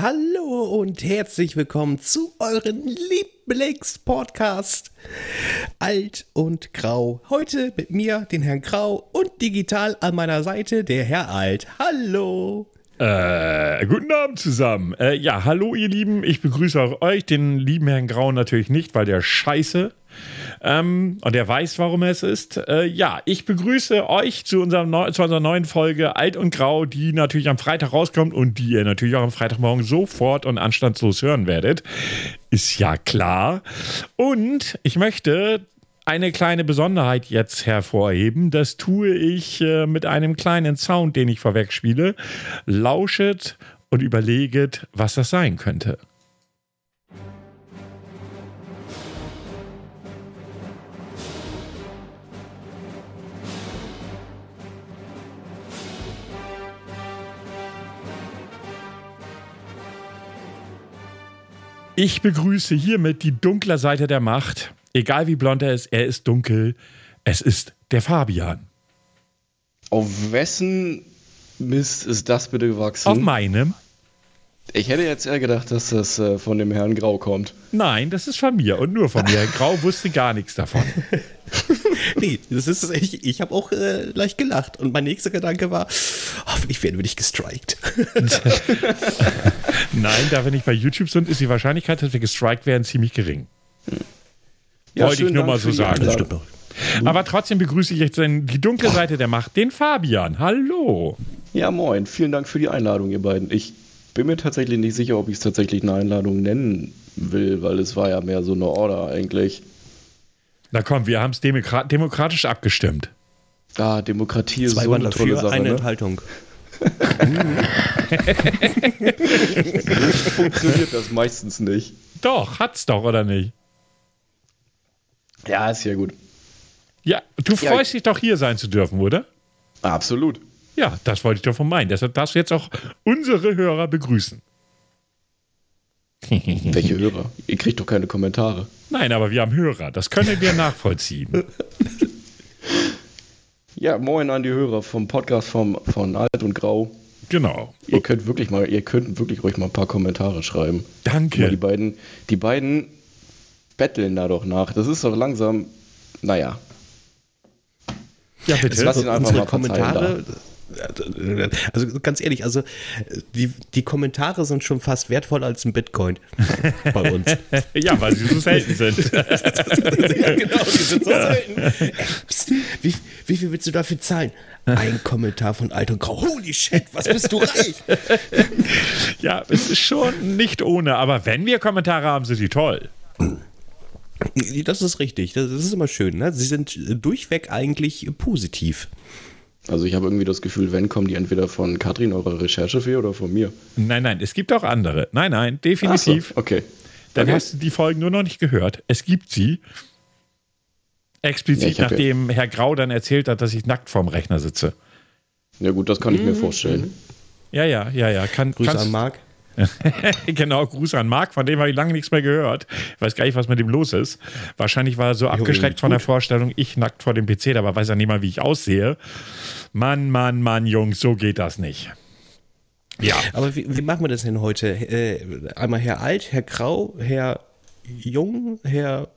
Hallo und herzlich willkommen zu eurem Lieblingspodcast Alt und Grau. Heute mit mir, den Herrn Grau und digital an meiner Seite der Herr Alt. Hallo. Äh, guten Abend zusammen. Äh, ja, hallo ihr Lieben. Ich begrüße auch euch, den lieben Herrn Grau natürlich nicht, weil der scheiße ähm, und er weiß, warum er es ist. Äh, ja, ich begrüße euch zu, unserem Neu zu unserer neuen Folge Alt und Grau, die natürlich am Freitag rauskommt und die ihr natürlich auch am Freitagmorgen sofort und anstandslos hören werdet. Ist ja klar. Und ich möchte eine kleine Besonderheit jetzt hervorheben. Das tue ich äh, mit einem kleinen Sound, den ich vorweg spiele. Lauschet und überleget, was das sein könnte. Ich begrüße hiermit die dunkle Seite der Macht. Egal wie blond er ist, er ist dunkel. Es ist der Fabian. Auf wessen Mist ist das bitte gewachsen? Auf meinem. Ich hätte jetzt eher gedacht, dass das äh, von dem Herrn Grau kommt. Nein, das ist von mir und nur von mir. Herr Grau wusste gar nichts davon. nee, das ist ich, ich habe auch äh, leicht gelacht und mein nächster Gedanke war, hoffentlich werden wir nicht gestrikt. Nein, da wir nicht bei YouTube sind, ist die Wahrscheinlichkeit, dass wir gestrikt werden, ziemlich gering. Ja, Wollte ich nur Dank mal so sagen. Das stimmt doch. Aber trotzdem begrüße ich jetzt die dunkle Seite der Macht, den Fabian. Hallo. Ja, moin. Vielen Dank für die Einladung, ihr beiden. Ich bin mir tatsächlich nicht sicher, ob ich es tatsächlich eine Einladung nennen will, weil es war ja mehr so eine Order eigentlich. Na komm, wir haben es demokrat demokratisch abgestimmt. Ah, Demokratie ist Zwei so eine tolle Sache. Eine ne? Enthaltung. funktioniert das meistens nicht. Doch, hat's doch, oder nicht? Ja, ist ja gut. Ja, du freust ja, dich doch hier sein zu dürfen, oder? Absolut. Ja, das wollte ich doch von meinen. Deshalb darfst du jetzt auch unsere Hörer begrüßen. Welche Hörer? Ihr kriegt doch keine Kommentare. Nein, aber wir haben Hörer. Das können wir nachvollziehen. Ja, moin an die Hörer vom Podcast vom, von Alt und Grau. Genau. Ihr könnt wirklich mal, ihr könnt wirklich ruhig mal ein paar Kommentare schreiben. Danke. Die beiden, die beiden betteln da doch nach. Das ist doch langsam, naja. Ja, bitte. Lass ihn einfach Unsere mal Kommentare, da. Also ganz ehrlich, also die, die Kommentare sind schon fast wertvoller als ein Bitcoin bei uns. ja, weil sie so selten sind. ja, genau, die sind so selten. Psst, wie, wie viel willst du dafür zahlen? Ein Kommentar von Alt und Grau. Holy shit, was bist du reich? ja, es ist schon nicht ohne, aber wenn wir Kommentare haben, sind die toll. Das ist richtig, das ist immer schön. Ne? Sie sind durchweg eigentlich positiv. Also ich habe irgendwie das Gefühl, wenn kommen die entweder von Katrin, eurer Recherchefee, oder von mir. Nein, nein, es gibt auch andere. Nein, nein, definitiv. So, okay. Dann okay. hast du die Folgen nur noch nicht gehört. Es gibt sie. Explizit, ja, nachdem ja. Herr Grau dann erzählt hat, dass ich nackt vorm Rechner sitze. Ja gut, das kann ich mir mhm. vorstellen. Ja, ja, ja, ja. Kann, Grüße an Marc. genau, Gruß an Marc, von dem habe ich lange nichts mehr gehört. Ich weiß gar nicht, was mit dem los ist. Wahrscheinlich war er so abgeschreckt von der Vorstellung, ich nackt vor dem PC, aber weiß er nicht mal, wie ich aussehe. Mann, Mann, Mann, Jungs, so geht das nicht. Ja. Aber wie, wie machen wir das denn heute? Äh, einmal Herr Alt, Herr Grau, Herr Jung, Herr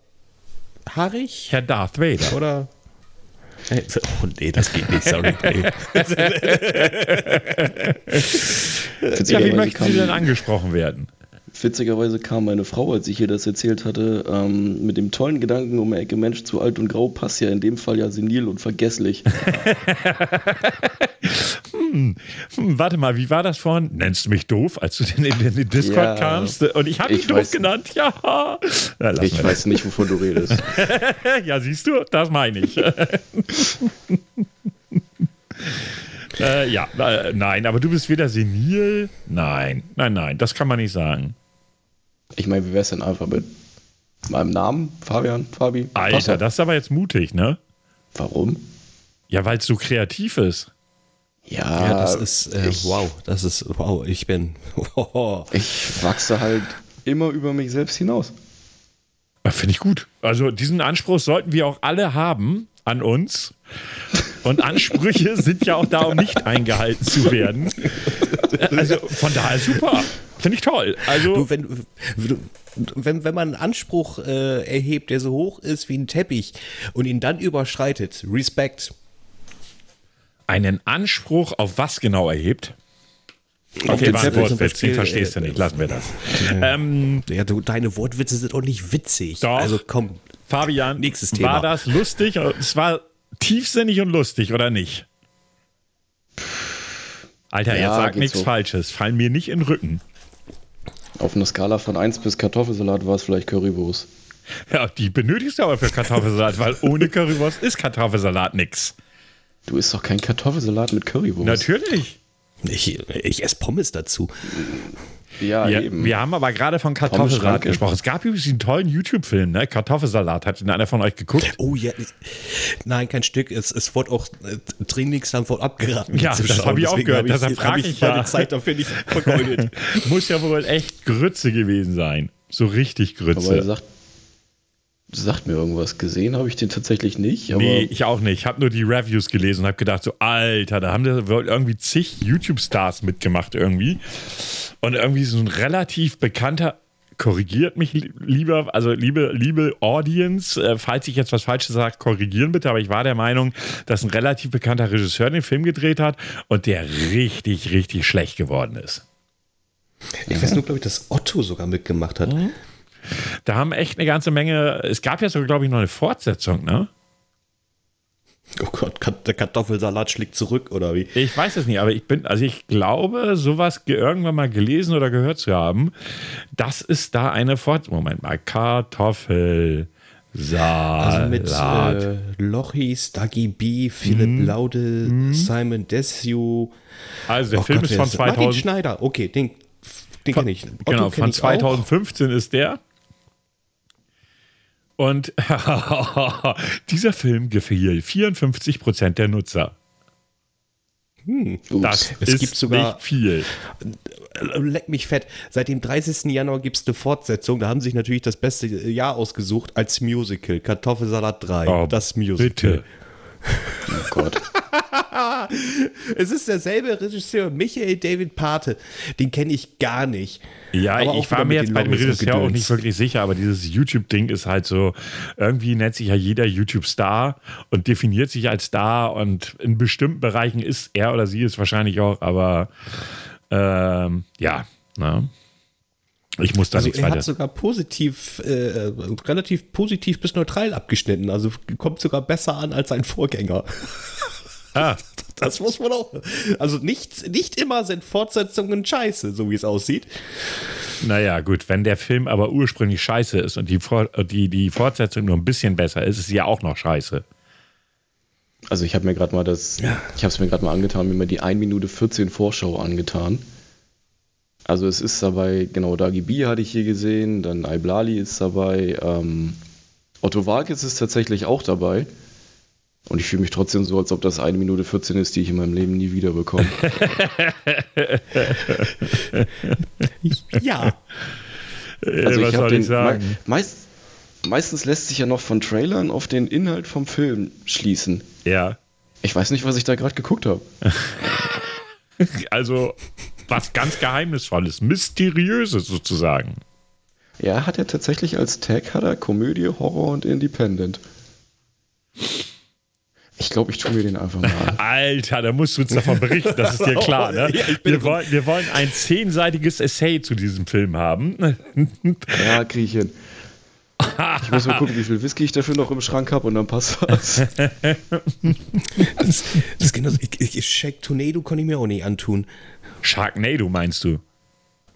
Haarig? Herr Darth Vader. Oder? Oh nee, das geht nicht, sorry. ja, wie möchten Sie denn angesprochen werden? Witzigerweise kam meine Frau, als ich ihr das erzählt hatte, ähm, mit dem tollen Gedanken um Ecke Mensch zu alt und grau passt ja in dem Fall ja senil und vergesslich. hm, hm, warte mal, wie war das vorhin? Nennst du mich doof, als du in den, Discord ja, kamst? Und ich habe dich doof genannt, ja. ja ich weiß nicht, wovon du redest. ja, siehst du, das meine ich. Äh, ja, äh, nein, aber du bist weder senil. Nein, nein, nein, das kann man nicht sagen. Ich meine, wie wäre es denn einfach mit meinem Namen? Fabian, Fabi? Alter, Passer. das ist aber jetzt mutig, ne? Warum? Ja, weil es so kreativ ist. Ja, ja das ist äh, ich, wow, das ist wow, ich bin oh. Ich wachse halt immer über mich selbst hinaus. Finde ich gut. Also diesen Anspruch sollten wir auch alle haben an uns. Und Ansprüche sind ja auch da, um nicht eingehalten zu werden. Also von daher super. Finde ich toll. Also, du, wenn, wenn, wenn man einen Anspruch äh, erhebt, der so hoch ist wie ein Teppich und ihn dann überschreitet, Respekt. Einen Anspruch auf was genau erhebt? Okay, war ein Wortwitz, den verstehst du nicht, lassen wir das. Ähm, ja, du, deine Wortwitze sind auch nicht witzig. Doch. Also komm. Fabian, nächstes Thema. War das lustig? Es war tiefsinnig und lustig, oder nicht? Alter, ja, jetzt sag nichts so. Falsches. Fall mir nicht in den Rücken. Auf einer Skala von 1 bis Kartoffelsalat war es vielleicht Currywurst. Ja, die benötigst du aber für Kartoffelsalat, weil ohne Currywurst ist Kartoffelsalat nix. Du isst doch kein Kartoffelsalat mit Currywurst. Natürlich. Ich, ich esse Pommes dazu. Ja, ja, eben. Wir haben aber gerade von Kartoffelsalat gesprochen. Es gab übrigens einen tollen YouTube-Film, ne? Kartoffelsalat. Hat einer von euch geguckt? Oh ja. Nein, kein Stück. Es, es wurde auch äh, dringlichst davon abgeraten. Ja, das habe ich auch gehört. Hab Deshalb frage ich, ich ja. Zeit dafür nicht vergeudet. Muss ja wohl echt Grütze gewesen sein. So richtig Grütze. Aber er sagt, sagt mir irgendwas. Gesehen habe ich den tatsächlich nicht. nee, ich auch nicht. Ich habe nur die Reviews gelesen und habe gedacht, so, Alter, da haben da irgendwie zig YouTube-Stars mitgemacht irgendwie. Und irgendwie so ein relativ bekannter, korrigiert mich lieber, also liebe, liebe Audience, äh, falls ich jetzt was Falsches sage, korrigieren bitte, aber ich war der Meinung, dass ein relativ bekannter Regisseur den Film gedreht hat und der richtig, richtig schlecht geworden ist. Ich weiß nur, glaube ich, dass Otto sogar mitgemacht hat. Mhm. Da haben echt eine ganze Menge. Es gab ja sogar, glaube ich, noch eine Fortsetzung, ne? Oh Gott, der Kartoffelsalat schlägt zurück oder wie? Ich weiß es nicht, aber ich bin, also ich glaube, sowas irgendwann mal gelesen oder gehört zu haben, dass es da eine Fortsetzung. Moment mal, Kartoffelsalat. Also mit äh, Lochis, Dagi B, Philipp mm. Laude, mm. Simon Desue. Also der oh Film Gott, ist von 2000. Martin Schneider, okay, den, den kenne ich. Otto genau, von 2015 auch. ist der. Und dieser Film gefiel 54 Prozent der Nutzer. Hm, das es ist gibt sogar, nicht viel. Leck mich fett. Seit dem 30. Januar gibt es eine Fortsetzung. Da haben sich natürlich das beste Jahr ausgesucht als Musical. Kartoffelsalat 3. Oh, das Musical. Bitte. Oh Gott. es ist derselbe Regisseur, Michael David Pate. Den kenne ich gar nicht. Ja, ich war mir jetzt bei dem Regisseur auch nicht wirklich sicher, aber dieses YouTube-Ding ist halt so, irgendwie nennt sich ja jeder YouTube-Star und definiert sich als Star und in bestimmten Bereichen ist er oder sie es wahrscheinlich auch, aber ähm, ja, ne? Ich muss da also nichts er weiter. hat sogar positiv, äh, relativ positiv bis neutral abgeschnitten. Also kommt sogar besser an als sein Vorgänger. Ah. Das muss man auch. Also nicht, nicht immer sind Fortsetzungen scheiße, so wie es aussieht. Naja, gut, wenn der Film aber ursprünglich scheiße ist und die, die, die Fortsetzung nur ein bisschen besser ist, ist sie ja auch noch scheiße. Also ich habe mir gerade mal das, ja. ich habe es mir gerade mal angetan, mir mal die 1 Minute 14 Vorschau angetan. Also es ist dabei, genau, Dagi B hatte ich hier gesehen, dann Iblali ist dabei, ähm, Otto Walkes ist tatsächlich auch dabei. Und ich fühle mich trotzdem so, als ob das eine Minute 14 ist, die ich in meinem Leben nie wieder bekomme. ja. Also ich habe den. Me meist, meistens lässt sich ja noch von Trailern auf den Inhalt vom Film schließen. Ja. Ich weiß nicht, was ich da gerade geguckt habe. also was ganz Geheimnisvolles, Mysteriöses sozusagen. Ja, hat er tatsächlich als Tag hat er Komödie, Horror und Independent. Ich glaube, ich tue mir den einfach mal an. Alter, da musst du uns davon berichten, das ist dir klar, ne? ja, wir, wollen, wir wollen ein zehnseitiges Essay zu diesem Film haben. ja, kriege ich hin. Ich muss mal gucken, wie viel Whisky ich dafür noch im Schrank habe und dann passt das. das, das genau, ich, ich, Shake Tornado konnte ich mir auch nicht antun. Sharknado meinst du?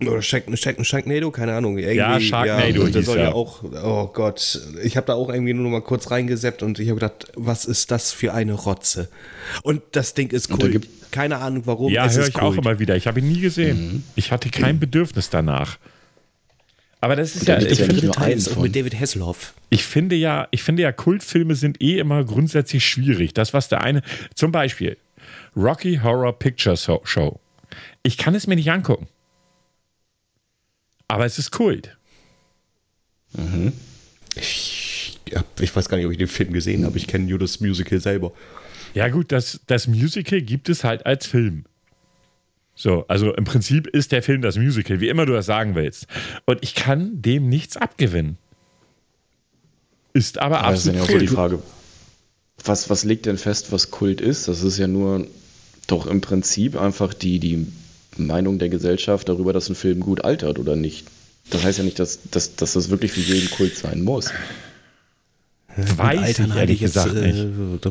Oder Shark, Shark, Sharknado, keine Ahnung. Irgendwie, ja, Sharknado. Ja, der soll ja auch, oh Gott, ich habe da auch irgendwie nur noch mal kurz reingeseppt und ich habe gedacht, was ist das für eine Rotze? Und das Ding ist cool. Keine Ahnung warum. Ja, höre ich Kult. auch immer wieder. Ich habe ihn nie gesehen. Mhm. Ich hatte kein Bedürfnis danach. Aber das ist ja, ich ja finde Teils auch mit David Hasselhoff. Ich finde ja, ich finde ja, Kultfilme sind eh immer grundsätzlich schwierig. Das, was der eine, zum Beispiel Rocky Horror Picture Show. Ich kann es mir nicht angucken. Aber es ist Kult. Mhm. Ich, ja, ich weiß gar nicht, ob ich den Film gesehen habe. Ich kenne nur das Musical selber. Ja, gut, das, das Musical gibt es halt als Film. So, also im Prinzip ist der Film das Musical, wie immer du das sagen willst. Und ich kann dem nichts abgewinnen. Ist aber, aber absolut. Das ist ja auch so die Frage, was, was legt denn fest, was Kult ist? Das ist ja nur doch im Prinzip einfach die, die Meinung der Gesellschaft darüber, dass ein Film gut altert oder nicht. Das heißt ja nicht, dass, dass, dass das wirklich für jeden Kult sein muss. Weiß Altern ich ehrlich gesagt jetzt, nicht. Äh,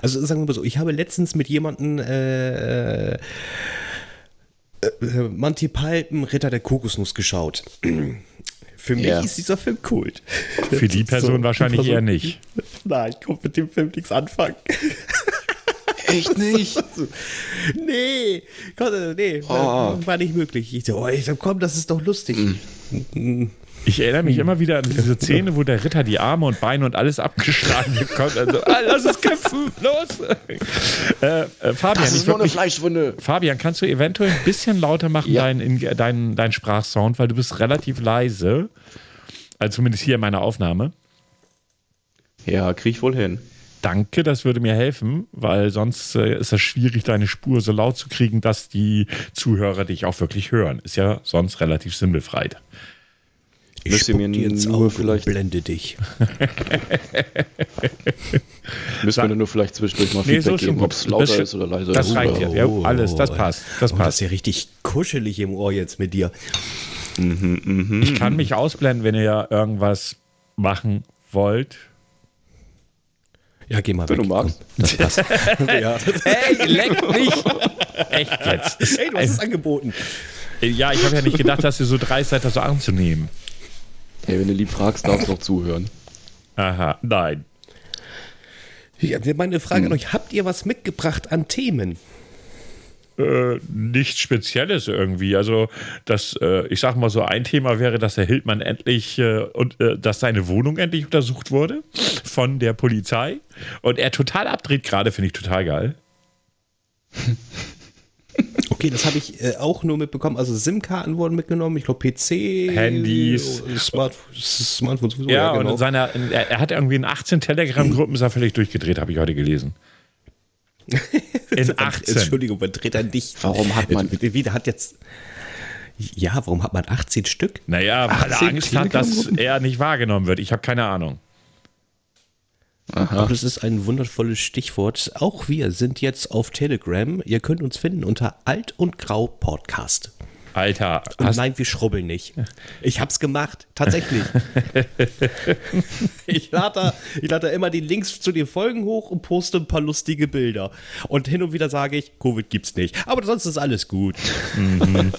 also sagen wir mal so, ich habe letztens mit jemandem äh, äh, äh, Monty Python, Ritter der Kokosnuss geschaut. Für mich ja. ist dieser Film Kult. Für die Person so, wahrscheinlich Person, eher nicht. Nein, ich konnte mit dem Film nichts anfangen. Echt nicht? nee, nee, oh. war, nicht möglich. Ich so, oh, ich so, komm, das ist doch lustig. Mm. Ich erinnere mich immer wieder an diese Szene, wo der Ritter die Arme und Beine und alles abgeschlagen bekommt. Also, ah, lass es kämpfen, los! Äh, äh, Fabian, das ist nur eine Fleischwunde. Fabian, kannst du eventuell ein bisschen lauter machen, ja. deinen dein, dein Sprachsound, weil du bist relativ leise. Also zumindest hier in meiner Aufnahme. Ja, krieg ich wohl hin. Danke, das würde mir helfen, weil sonst äh, ist es schwierig, deine Spur so laut zu kriegen, dass die Zuhörer dich auch wirklich hören. Ist ja sonst relativ sinnbefreit. Ich Müsst ihr mir jetzt nur auf vielleicht blende dich. Müssen wir nur vielleicht zwischendurch mal nee, Feedback so geben, ob es lauter ist oder leiser. Das reicht ja. ja. Alles, das passt. Das, passt. das ist ja richtig kuschelig im Ohr jetzt mit dir. Mhm, mh, ich kann mich ausblenden, wenn ihr irgendwas machen wollt. Ja, geh mal Wenn weg. du magst. Das passt. ja. Hey, leck mich! Echt jetzt. Hey, du hast es angeboten. Ja, ich habe ja nicht gedacht, dass ihr so dreist seid, das so anzunehmen. Hey, wenn du lieb fragst, darfst du auch zuhören. Aha, nein. Ja, meine Frage hm. an euch: Habt ihr was mitgebracht an Themen? Äh, nichts Spezielles irgendwie. Also, das, äh, ich sag mal so, ein Thema wäre, dass Herr Hildmann endlich äh, und äh, dass seine Wohnung endlich untersucht wurde von der Polizei und er total abdreht gerade, finde ich total geil. Okay, das habe ich äh, auch nur mitbekommen. Also SIM-Karten wurden mitgenommen, ich glaube PC, Handys, Smart, Smartphones. Ja, ja genau. und seiner, er, er, hat irgendwie in 18 Telegram-Gruppen ist er völlig durchgedreht, habe ich heute gelesen. In 18. Entschuldigung, man dreht er nicht. Warum hat man. Wie, hat jetzt. Ja, warum hat man 18 Stück? Naja, weil er Angst hat, dass er nicht wahrgenommen wird. Ich habe keine Ahnung. Aha. Aber das ist ein wundervolles Stichwort. Auch wir sind jetzt auf Telegram. Ihr könnt uns finden unter Alt und Grau Podcast. Alter. Und nein, wir schrubbeln nicht. Ich hab's gemacht, tatsächlich. ich lade da, ich lade da immer die Links zu den Folgen hoch und poste ein paar lustige Bilder. Und hin und wieder sage ich, Covid gibt's nicht. Aber sonst ist alles gut. Mhm.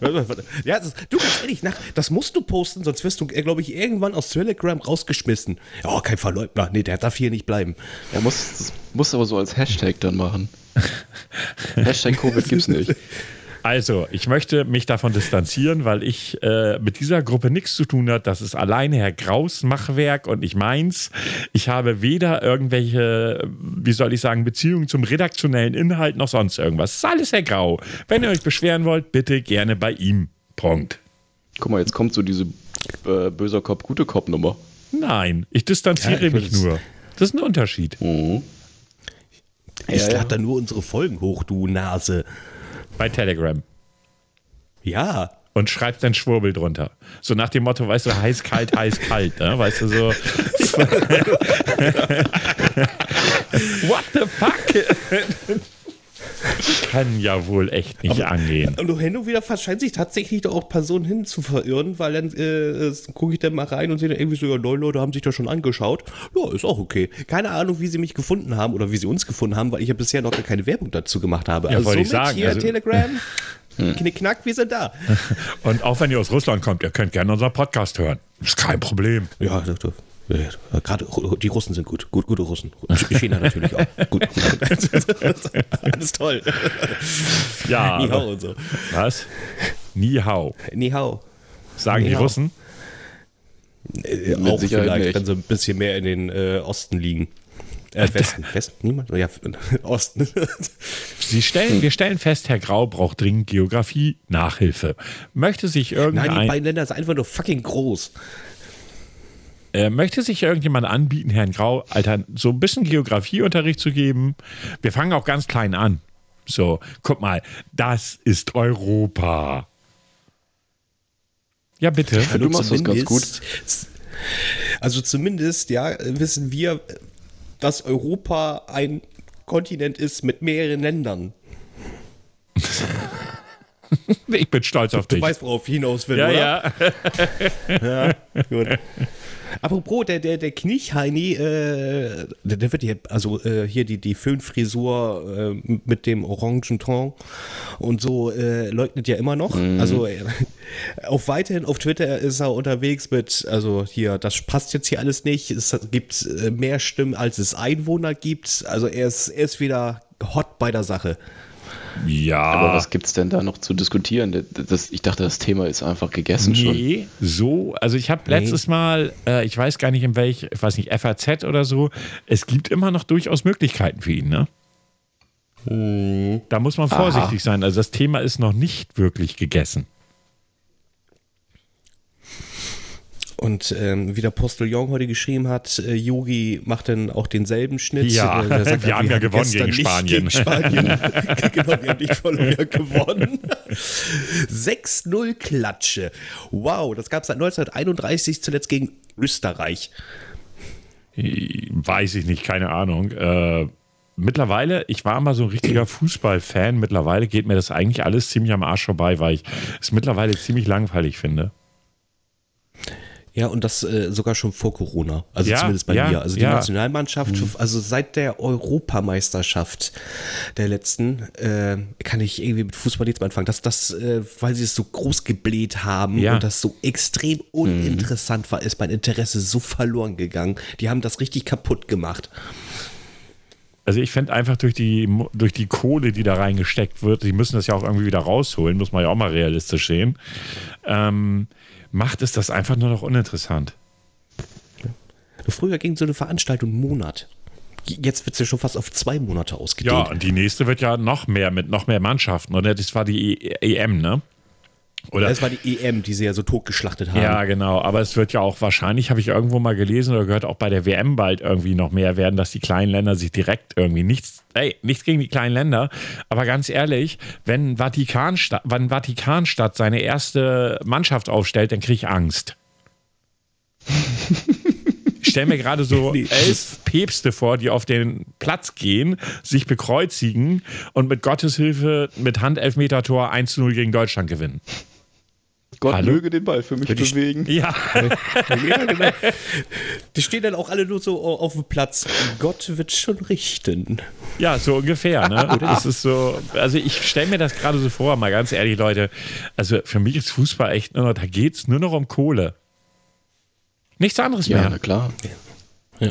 ja, das, du ganz ehrlich, nach, das musst du posten, sonst wirst du, glaube ich, irgendwann aus Telegram rausgeschmissen. Ja, kein Verleugner. Nee, der darf hier nicht bleiben. Er muss, muss aber so als Hashtag dann machen. Hashtag Covid gibt's nicht. Also, ich möchte mich davon distanzieren, weil ich äh, mit dieser Gruppe nichts zu tun habe. Das ist alleine Herr Graus Machwerk und ich meins. Ich habe weder irgendwelche, wie soll ich sagen, Beziehungen zum redaktionellen Inhalt noch sonst irgendwas. Das ist alles Herr Grau. Wenn ihr euch beschweren wollt, bitte gerne bei ihm. Punkt. Guck mal, jetzt kommt so diese äh, böser Kopf, gute Kopf-Nummer. Nein, ich distanziere ja, ich mich nur. Das ist ein Unterschied. Mhm. Ich ja, lade ja. da nur unsere Folgen hoch, du Nase. Bei Telegram. Ja. Und schreibst dann Schwurbel drunter. So nach dem Motto, weißt du, heiß, kalt, heiß, kalt, ne? Weißt du, so. What the fuck? Kann ja wohl echt nicht Aber, angehen. Und hin und wieder scheint sich tatsächlich doch auch Personen hin zu verirren, weil dann äh, gucke ich dann mal rein und sehe dann irgendwie so, ja, neun Leute haben sich das schon angeschaut. Ja, ist auch okay. Keine Ahnung, wie sie mich gefunden haben oder wie sie uns gefunden haben, weil ich ja bisher noch gar keine Werbung dazu gemacht habe. Ja, also wollte ich sagen. Hier, also, Telegram. Hm. Knickknack, wir sind da. Und auch wenn ihr aus Russland kommt, ihr könnt gerne unseren Podcast hören. Ist kein Problem. Ja, doch, doch. Ja, Gerade die Russen sind gut. gut. Gute Russen. China natürlich auch. Gut. Alles toll. Ja. Ni hao und so. Was? Ni hao. Ni hao. Sagen Ni die Russen? Äh, auch vielleicht, nicht. wenn sie ein bisschen mehr in den äh, Osten liegen. Äh, Westen. Westen? Niemand? Ja, Osten. Sie stellen, wir stellen fest, Herr Grau braucht dringend Geografie, Nachhilfe. Möchte sich irgendein... Nein, die beiden Länder sind einfach nur fucking groß. Äh, möchte sich irgendjemand anbieten, Herrn Grau, Alter, so ein bisschen Geografieunterricht zu geben? Wir fangen auch ganz klein an. So, guck mal, das ist Europa. Ja, bitte. Ja, du machst das ganz gut. Also zumindest, ja, wissen wir, dass Europa ein Kontinent ist mit mehreren Ländern. ich bin stolz auf du dich. Du weißt, worauf ich hinaus will, ja, oder? Ja, ja. gut. Apropos, der, der, der Kniechheini, äh, der, der, wird hier, also äh, hier die, die Föhnfrisur äh, mit dem orangen Ton und so äh, leugnet ja immer noch. Mhm. Also äh, auf weiterhin auf Twitter ist er unterwegs mit, also hier, das passt jetzt hier alles nicht. Es gibt äh, mehr Stimmen, als es Einwohner gibt. Also er ist, er ist wieder hot bei der Sache. Ja. Aber was gibt es denn da noch zu diskutieren? Das, ich dachte, das Thema ist einfach gegessen nee, schon. Nee, so. Also ich habe nee. letztes Mal, äh, ich weiß gar nicht in welch, ich weiß nicht, FAZ oder so, es gibt immer noch durchaus Möglichkeiten für ihn, ne? Hm. Da muss man vorsichtig Aha. sein. Also das Thema ist noch nicht wirklich gegessen. Und ähm, wie der Postillon heute geschrieben hat, äh, Yogi macht dann auch denselben Schnitt. Ja, äh, sagt, wir, haben ja gewonnen gegen Spanien. gegen Spanien. genau, wir haben nicht verloren, wir gewonnen. 6-0 Klatsche. Wow, das gab es seit 1931 zuletzt gegen Österreich. Weiß ich nicht, keine Ahnung. Äh, mittlerweile, ich war mal so ein richtiger Fußballfan. Mittlerweile geht mir das eigentlich alles ziemlich am Arsch vorbei, weil ich es mittlerweile ziemlich langweilig finde. Ja, und das äh, sogar schon vor Corona. Also ja, zumindest bei ja, mir. Also die ja. Nationalmannschaft, mhm. also seit der Europameisterschaft der letzten, äh, kann ich irgendwie mit Fußball nichts mehr anfangen. Das, das, äh, weil sie es so groß gebläht haben und das so extrem uninteressant mhm. war, ist mein Interesse so verloren gegangen. Die haben das richtig kaputt gemacht. Also ich finde einfach durch die, durch die Kohle, die da reingesteckt wird, die müssen das ja auch irgendwie wieder rausholen, muss man ja auch mal realistisch sehen. Ähm, macht es das einfach nur noch uninteressant. Früher ging so eine Veranstaltung einen Monat. Jetzt wird es ja schon fast auf zwei Monate ausgedehnt. Ja, und die nächste wird ja noch mehr mit noch mehr Mannschaften. Oder das war die EM, ne? Oder? Das war die EM, die sie ja so totgeschlachtet haben. Ja, genau. Aber es wird ja auch wahrscheinlich, habe ich irgendwo mal gelesen oder gehört, auch bei der WM bald irgendwie noch mehr werden, dass die kleinen Länder sich direkt irgendwie nichts, ey, nichts gegen die kleinen Länder. Aber ganz ehrlich, wenn Vatikanstadt, wenn Vatikanstadt seine erste Mannschaft aufstellt, dann kriege ich Angst. Ich stelle mir gerade so elf Päpste vor, die auf den Platz gehen, sich bekreuzigen und mit Gottes Hilfe mit Handelfmeter-Tor 1-0 gegen Deutschland gewinnen. Gott Hallo? möge den Ball für mich die bewegen. Ja. ja, genau. Die stehen dann auch alle nur so auf dem Platz. Gott wird schon richten. Ja, so ungefähr. Ne? das ist so, also ich stelle mir das gerade so vor, mal ganz ehrlich, Leute. Also für mich ist Fußball echt nur noch, da geht es nur noch um Kohle. Nichts anderes ja, mehr. Ja, na klar. Ja.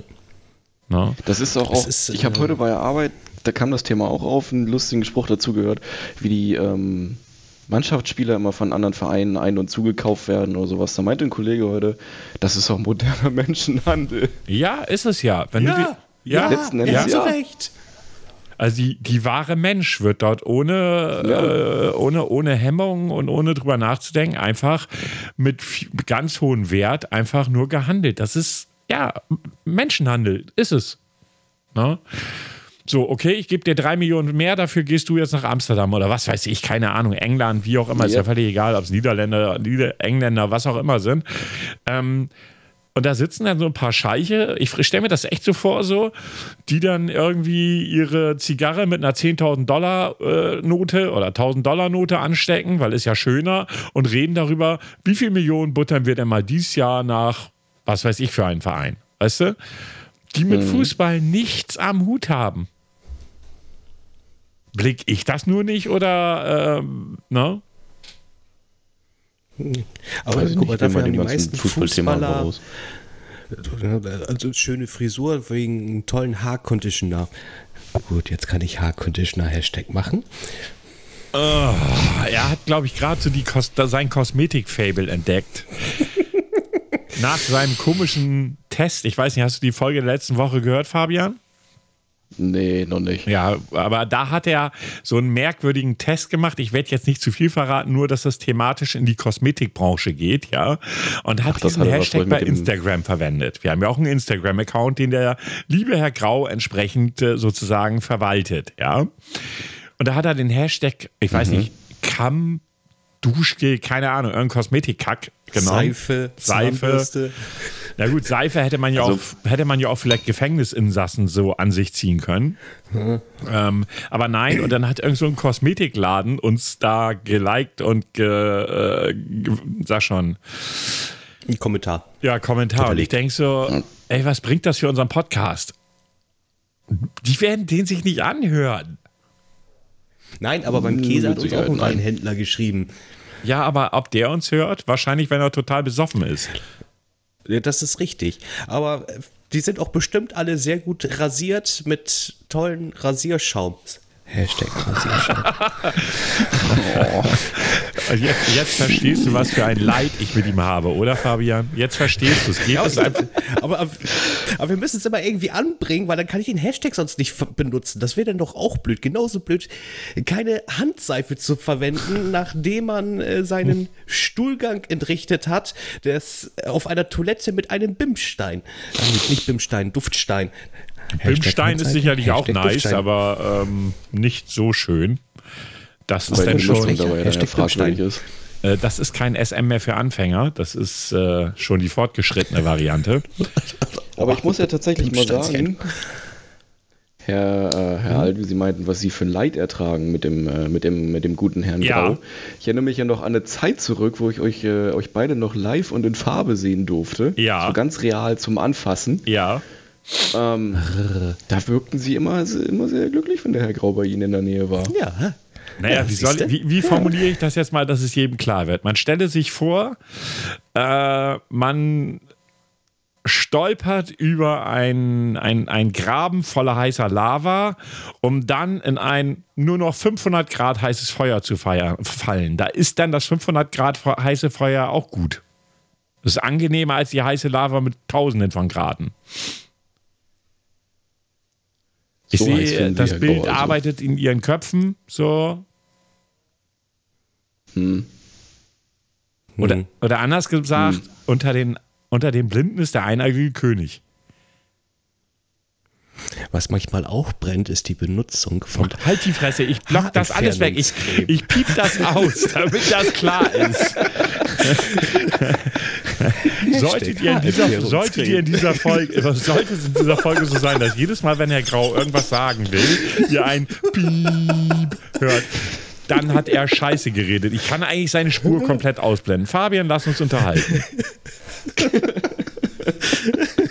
No. Das ist auch, auch ist, ich habe äh, heute bei der Arbeit, da kam das Thema auch auf, einen lustigen Spruch dazu gehört, wie die ähm, Mannschaftsspieler immer von anderen Vereinen ein- und zugekauft werden oder sowas. Da meinte ein Kollege heute, das ist auch moderner Menschenhandel. Ja, ist es ja. Wenn ja, die, ja, ja, letzten Endes ja. recht. Also die, die wahre Mensch wird dort ohne, ja. äh, ohne, ohne Hemmung und ohne drüber nachzudenken einfach mit ganz hohem Wert einfach nur gehandelt. Das ist, ja, Menschenhandel ist es. Ne? So, okay, ich gebe dir drei Millionen mehr, dafür gehst du jetzt nach Amsterdam oder was weiß ich, keine Ahnung, England, wie auch immer, ja. ist ja völlig egal, ob es Niederländer, Nieder Engländer, was auch immer sind. Ähm, und da sitzen dann so ein paar Scheiche, ich stelle mir das echt so vor, so, die dann irgendwie ihre Zigarre mit einer 10.000 Dollar äh, Note oder 1.000 Dollar Note anstecken, weil ist ja schöner, und reden darüber, wie viel Millionen buttern wir denn mal dieses Jahr nach, was weiß ich, für einen Verein. Weißt du? Die mit mhm. Fußball nichts am Hut haben. Blick ich das nur nicht oder ähm, ne? Aber also guck mal, dafür haben die meisten Fußballer also schöne Frisur wegen einem tollen Haarconditioner. Gut, jetzt kann ich Haarconditioner-Hashtag machen. Oh, er hat, glaube ich, gerade so die Kos sein Kosmetik-Fable entdeckt. Nach seinem komischen Test. Ich weiß nicht, hast du die Folge der letzten Woche gehört, Fabian? Nee, noch nicht. Ja, aber da hat er so einen merkwürdigen Test gemacht. Ich werde jetzt nicht zu viel verraten, nur dass das thematisch in die Kosmetikbranche geht, ja. Und hat Ach, diesen hat Hashtag bei Instagram verwendet. Wir haben ja auch einen Instagram-Account, den der liebe Herr Grau entsprechend äh, sozusagen verwaltet, ja. Und da hat er den Hashtag, ich weiß mhm. nicht, Kamm, Duschgel, keine Ahnung, irgendein Kosmetikkack genommen. Seife, Seife. Na gut, Seife hätte man ja also, auch, hätte man ja auch vielleicht Gefängnisinsassen so an sich ziehen können. Ähm, aber nein, und dann hat irgend so ein Kosmetikladen uns da geliked und ge, äh, ge, sag schon. Ein Kommentar. Ja, Kommentar. Und ich denke so, ey, was bringt das für unseren Podcast? Die werden den sich nicht anhören. Nein, aber beim Käse hat uns auch ein Weinhändler geschrieben. Ja, aber ob der uns hört? Wahrscheinlich, wenn er total besoffen ist. Ja, das ist richtig. Aber äh, die sind auch bestimmt alle sehr gut rasiert mit tollen Rasierschaums. Hashtag oh. jetzt, jetzt, verstehst du, was für ein Leid ich mit ihm habe, oder Fabian? Jetzt verstehst du es. Ja, aber, aber, aber, wir müssen es immer irgendwie anbringen, weil dann kann ich den Hashtag sonst nicht benutzen. Das wäre dann doch auch blöd. Genauso blöd, keine Handseife zu verwenden, nachdem man äh, seinen Stuhlgang entrichtet hat, der ist auf einer Toilette mit einem Bimstein. Äh, nicht Bimstein, Duftstein. Bimstein ist sicherlich auch nice, aber ähm, nicht so schön. Das ist dann schon. Äh, das ist kein SM mehr für Anfänger. Das ist äh, schon die fortgeschrittene Variante. Aber ich muss ja tatsächlich mal sagen, Herr, äh, Herr mhm. Alt, wie Sie meinten, was Sie für ein Leid ertragen mit dem, äh, mit dem, mit dem guten Herrn ja. Grau. Ich erinnere mich ja noch an eine Zeit zurück, wo ich euch, äh, euch beide noch live und in Farbe sehen durfte. Ja. So ganz real zum Anfassen. Ja. Ähm, da wirkten sie immer, immer sehr glücklich, wenn der Herr Grau bei Ihnen in der Nähe war. Ja. Naja, ja, wie, soll, wie, wie, formuliere ich das jetzt mal, dass es jedem klar wird? Man stelle sich vor, äh, man stolpert über ein, ein, ein Graben voller heißer Lava, um dann in ein nur noch 500 Grad heißes Feuer zu feiern, fallen. Da ist dann das 500 Grad heiße Feuer auch gut. Das ist angenehmer als die heiße Lava mit Tausenden von Graden. Ich so sehe, das Bild also. arbeitet in ihren Köpfen so. Hm. Oder, hm. oder anders gesagt, hm. unter, den, unter den Blinden ist der eineigige König. Was manchmal auch brennt, ist die Benutzung von. Halt die Fresse, ich block das alles weg. Ich, ich piep das aus, damit das klar ist. solltet, ihr in dieser, solltet ihr in dieser Folge, sollte es in dieser Folge so sein, dass jedes Mal, wenn Herr Grau irgendwas sagen will, ihr ein Piep hört, dann hat er Scheiße geredet. Ich kann eigentlich seine Spur komplett ausblenden. Fabian, lass uns unterhalten.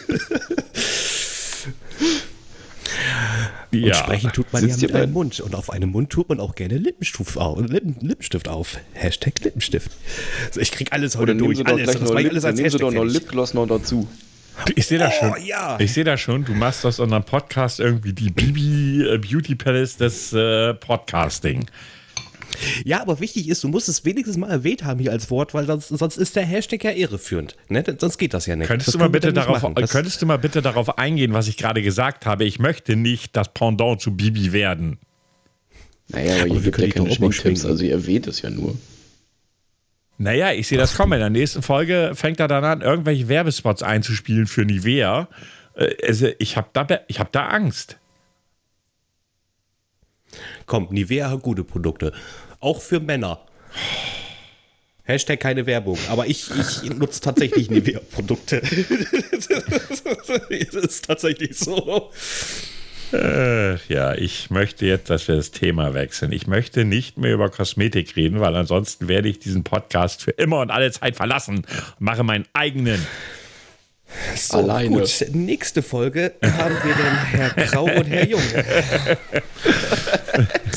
Ja. Und sprechen tut man Sitzt ja mit einem Mund. Und auf einem Mund tut man auch gerne Lippenstift auf. Lippen, Lippenstift auf. Hashtag Lippenstift. Also ich krieg alles heute durch. Alles. Das mache ich alles als Hashtag. doch noch Lipgloss noch dazu. Ich sehe das oh, schon. Ja. Ich sehe das schon. Du machst aus unserem Podcast irgendwie die Bibi äh, Beauty Palace des äh, Podcasting. Ja, aber wichtig ist, du musst es wenigstens mal erwähnt haben hier als Wort, weil sonst, sonst ist der Hashtag ja irreführend. Ne? Sonst geht das ja nicht. Könntest, das du mal bitte darauf, könntest du mal bitte darauf eingehen, was ich gerade gesagt habe? Ich möchte nicht das Pendant zu Bibi werden. Naja, aber, aber ihr gebt ja keine Schminktipps, also ihr erwähnt es ja nur. Naja, ich sehe das kommen. In der nächsten Folge fängt er dann an, irgendwelche Werbespots einzuspielen für Nivea. Äh, also ich habe da, hab da Angst. Komm, Nivea hat gute Produkte. Auch für Männer. Hashtag keine Werbung, aber ich, ich nutze tatsächlich Nivea-Produkte. das ist tatsächlich so. Äh, ja, ich möchte jetzt, dass wir das Thema wechseln. Ich möchte nicht mehr über Kosmetik reden, weil ansonsten werde ich diesen Podcast für immer und alle Zeit verlassen und mache meinen eigenen. So, Alleine. gut. Nächste Folge haben wir dann Herr Grau und Herr Jung.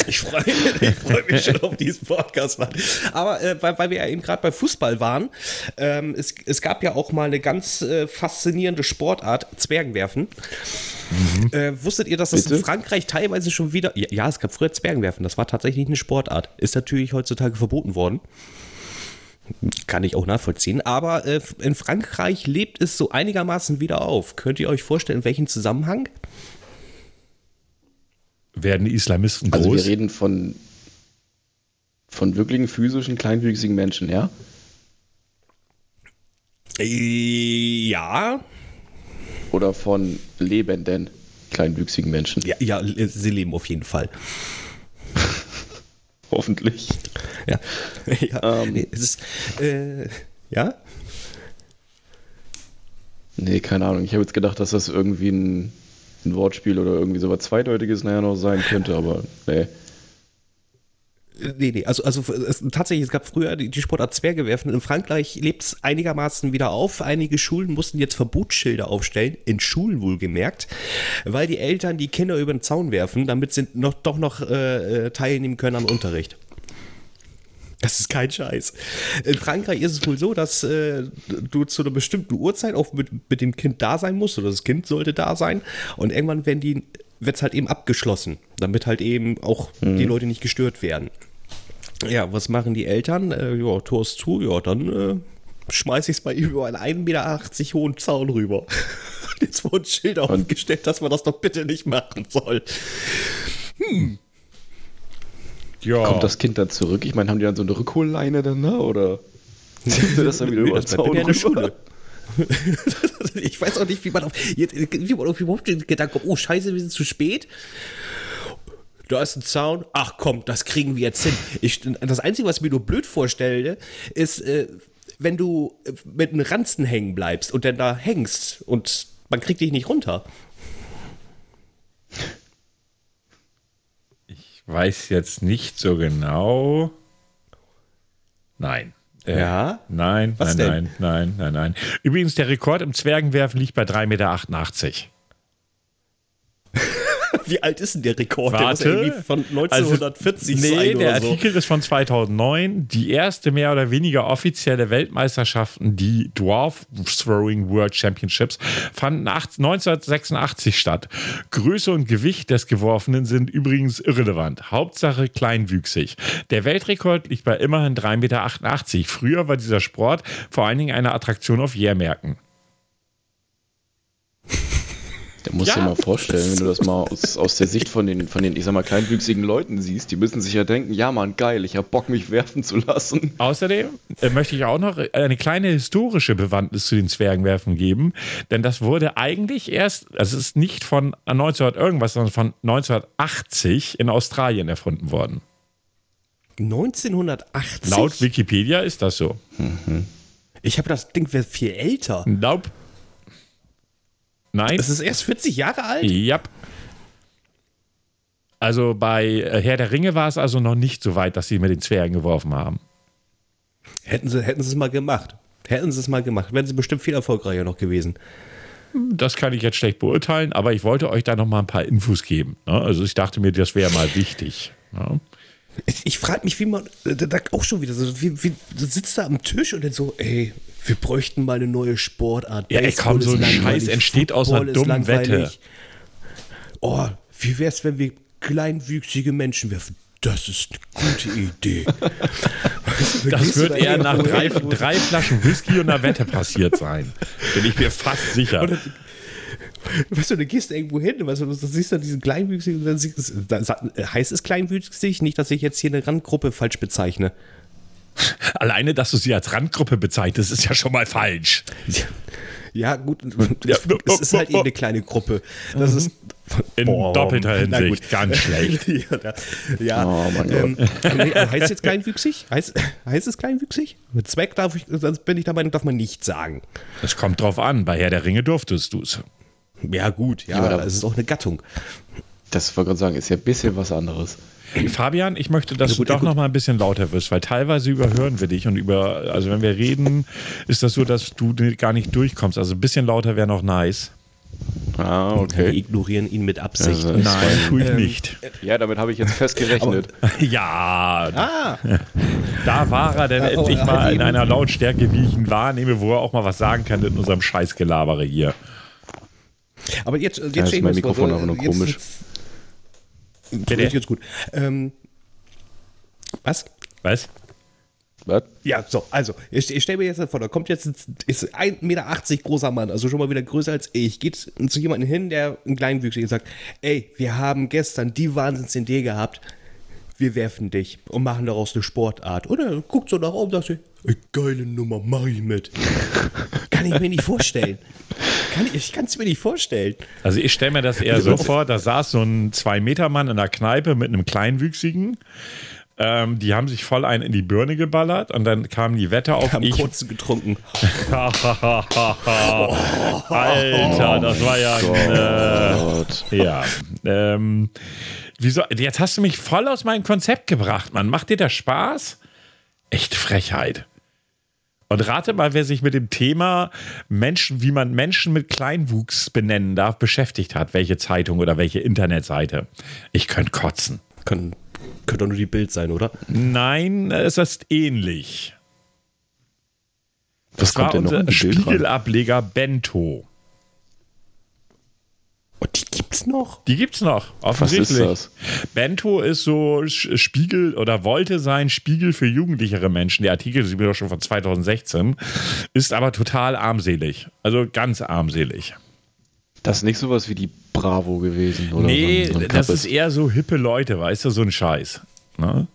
Ich freue mich, freu mich, schon auf diesen Podcast. Mann. Aber äh, weil, weil, wir ja eben gerade bei Fußball waren, ähm, es, es, gab ja auch mal eine ganz äh, faszinierende Sportart, Zwergenwerfen. Mhm. Äh, wusstet ihr, dass das Bitte? in Frankreich teilweise schon wieder. Ja, ja, es gab früher Zwergenwerfen, das war tatsächlich eine Sportart. Ist natürlich heutzutage verboten worden. Kann ich auch nachvollziehen. Aber äh, in Frankreich lebt es so einigermaßen wieder auf. Könnt ihr euch vorstellen, in welchem Zusammenhang? Werden die Islamisten groß? Also wir reden von, von wirklichen physischen, kleinwüchsigen Menschen, ja? Äh, ja. Oder von lebenden, kleinwüchsigen Menschen? Ja, ja sie leben auf jeden Fall. Hoffentlich. Ja. ja. Ähm, nee, es ist, äh, ja? Nee, keine Ahnung. Ich habe jetzt gedacht, dass das irgendwie ein, ein Wortspiel oder irgendwie sowas Zweideutiges nachher noch sein könnte, aber nee. Nee, nee, also, also es, tatsächlich, es gab früher die, die Sportart Zwergewerfen. In Frankreich lebt es einigermaßen wieder auf. Einige Schulen mussten jetzt Verbotsschilder aufstellen, in Schulen wohlgemerkt, weil die Eltern die Kinder über den Zaun werfen, damit sie noch, doch noch äh, äh teilnehmen können am Unterricht. Das ist kein Scheiß. In Frankreich ist es wohl so, dass äh, du zu einer bestimmten Uhrzeit auch mit, mit dem Kind da sein musst, oder das Kind sollte da sein. Und irgendwann werden die wird es halt eben abgeschlossen, damit halt eben auch mhm. die Leute nicht gestört werden. Ja, was machen die Eltern? Äh, ja, Tor ist zu, ja, dann äh, schmeiße ich es mal über einen 1,80 Meter hohen Zaun rüber. Jetzt wurde ein Schild aufgestellt, dass man das doch bitte nicht machen soll. Hm. Ja. Kommt das Kind dann zurück? Ich meine, haben die dann so eine Rückholleine dann, ne? Oder ziehen sie das dann wieder nee, über den Zaun rüber? Schule. ich weiß auch nicht, wie man auf, wie man auf überhaupt den Gedanken kommt, oh scheiße, wir sind zu spät. Da ist ein Zaun. Ach komm, das kriegen wir jetzt hin. Ich, das Einzige, was ich mir nur blöd vorstelle, ist, äh, wenn du mit einem Ranzen hängen bleibst und dann da hängst und man kriegt dich nicht runter. Ich weiß jetzt nicht so genau. Nein. Äh, ja? Nein, Was nein, denn? nein, nein, nein, nein. Übrigens, der Rekord im Zwergenwerfen liegt bei 3,88 Meter. Wie alt ist denn der Rekord? Warte, der muss von 1940 also, nee, der Artikel so. ist von 2009. Die erste mehr oder weniger offizielle Weltmeisterschaften, die Dwarf Throwing World Championships, fanden 1986 statt. Größe und Gewicht des Geworfenen sind übrigens irrelevant. Hauptsache kleinwüchsig. Der Weltrekord liegt bei immerhin 3,88 Meter. Früher war dieser Sport vor allen Dingen eine Attraktion auf Jährmärkten. Da musst ja. dir mal vorstellen, wenn du das mal aus, aus der Sicht von den, von den, ich sag mal, kleinwüchsigen Leuten siehst, die müssen sich ja denken, ja Mann, geil, ich hab Bock, mich werfen zu lassen. Außerdem äh, möchte ich auch noch eine kleine historische Bewandtnis zu den Zwergenwerfen geben, denn das wurde eigentlich erst, also es ist nicht von 1900 irgendwas, sondern von 1980 in Australien erfunden worden. 1980? Laut Wikipedia ist das so. Mhm. Ich habe das Ding viel älter. Nope. Nein. Es ist erst 40 Jahre alt? Ja. Also bei äh, Herr der Ringe war es also noch nicht so weit, dass sie mit den Zwergen geworfen haben. Hätten sie, hätten sie es mal gemacht. Hätten sie es mal gemacht, wären sie bestimmt viel erfolgreicher noch gewesen. Das kann ich jetzt schlecht beurteilen, aber ich wollte euch da noch mal ein paar Infos geben. Ne? Also ich dachte mir, das wäre mal wichtig. Ne? Ich frage mich, wie man, da auch schon wieder so, wie, wie, du sitzt da am Tisch und dann so, ey, wir bräuchten mal eine neue Sportart. Ja, ey, komm, so ein Scheiß entsteht aus einer dummen Wette. Oh, wie wär's, wenn wir kleinwüchsige Menschen werfen? Das ist eine gute Idee. das wird eher nach drei, drei, Flaschen Whisky und einer Wette passiert sein. Bin ich mir fast sicher. Oder, weißt du, du gehst irgendwo hin, weißt du, du siehst dann diesen kleinwüchsigen, dann, siehst, dann heißt es kleinwüchsig, nicht, dass ich jetzt hier eine Randgruppe falsch bezeichne. Alleine, dass du sie als Randgruppe bezeichnest, ist ja schon mal falsch. Ja, gut, es ist halt eben eine kleine Gruppe. Das ist in Boah, doppelter Hinsicht ganz schlecht. ja, ja oh, ähm, nee, heißt es jetzt kleinwüchsig? Heißt, heißt es kleinwüchsig? Mit Zweck darf ich, sonst bin ich der Meinung, darf man nicht sagen. Es kommt drauf an. Bei Herr der Ringe durftest du es. Ja, gut, ja, ja es ist auch eine Gattung. Das wollte ich gerade sagen, ist ja ein bisschen was anderes. Fabian, ich möchte, dass also gut, du doch gut. noch mal ein bisschen lauter wirst, weil teilweise überhören wir dich und über, also wenn wir reden, ist das so, dass du gar nicht durchkommst. Also ein bisschen lauter wäre noch nice. Ah, okay. Wir ignorieren ihn mit Absicht. Also, Nein, tue ich ähm, nicht. Ja, damit habe ich jetzt fest gerechnet. ja. Ah. Da war er denn oh, endlich mal in einer Lautstärke, wie ich ihn wahrnehme, wo er auch mal was sagen kann in unserem Scheißgelabere hier. Aber jetzt, jetzt ja, ist mein Mikrofon aber nur komisch. Jetzt, Bitte. Jetzt gut. Ähm, was? Was? Was? Ja, so, also, ich, ich stelle mir jetzt vor, da kommt jetzt ein, ist 1,80 Meter großer Mann, also schon mal wieder größer als ich, geht zu jemandem hin, der ein Kleinwüchsiger sagt, ey, wir haben gestern die Wahnsinnsidee gehabt, wir werfen dich und machen daraus eine Sportart. Oder guckt so nach oben und sagt, ey, geile Nummer, mach ich mit. Kann ich mir nicht vorstellen. Kann ich ich kann es mir nicht vorstellen. Also ich stelle mir das eher so vor, da saß so ein Zwei-Meter-Mann in der Kneipe mit einem Kleinwüchsigen Ähm, die haben sich voll einen in die Birne geballert und dann kam die Wette auf. Haben ich kurz getrunken. Alter, das war ja ein, äh, ja. Ähm, wieso, jetzt hast du mich voll aus meinem Konzept gebracht, Mann. Macht dir das Spaß? Echte Frechheit. Und rate mal, wer sich mit dem Thema Menschen, wie man Menschen mit Kleinwuchs benennen darf, beschäftigt hat. Welche Zeitung oder welche Internetseite. Ich könnte kotzen. Kann, könnte doch nur die Bild sein, oder? Nein, es ist ähnlich. Das, das war unser Spiegelableger Bento. Und die gibt's noch? Die gibt's noch, offensichtlich. Was ist das? Bento ist so Spiegel oder wollte sein Spiegel für jugendlichere Menschen. Der Artikel ist doch schon von 2016, ist aber total armselig. Also ganz armselig. Das ist nicht sowas wie die Bravo gewesen, oder? Nee, so ein, so ein das ist eher so hippe Leute, weißt du, so ein Scheiß. Ne?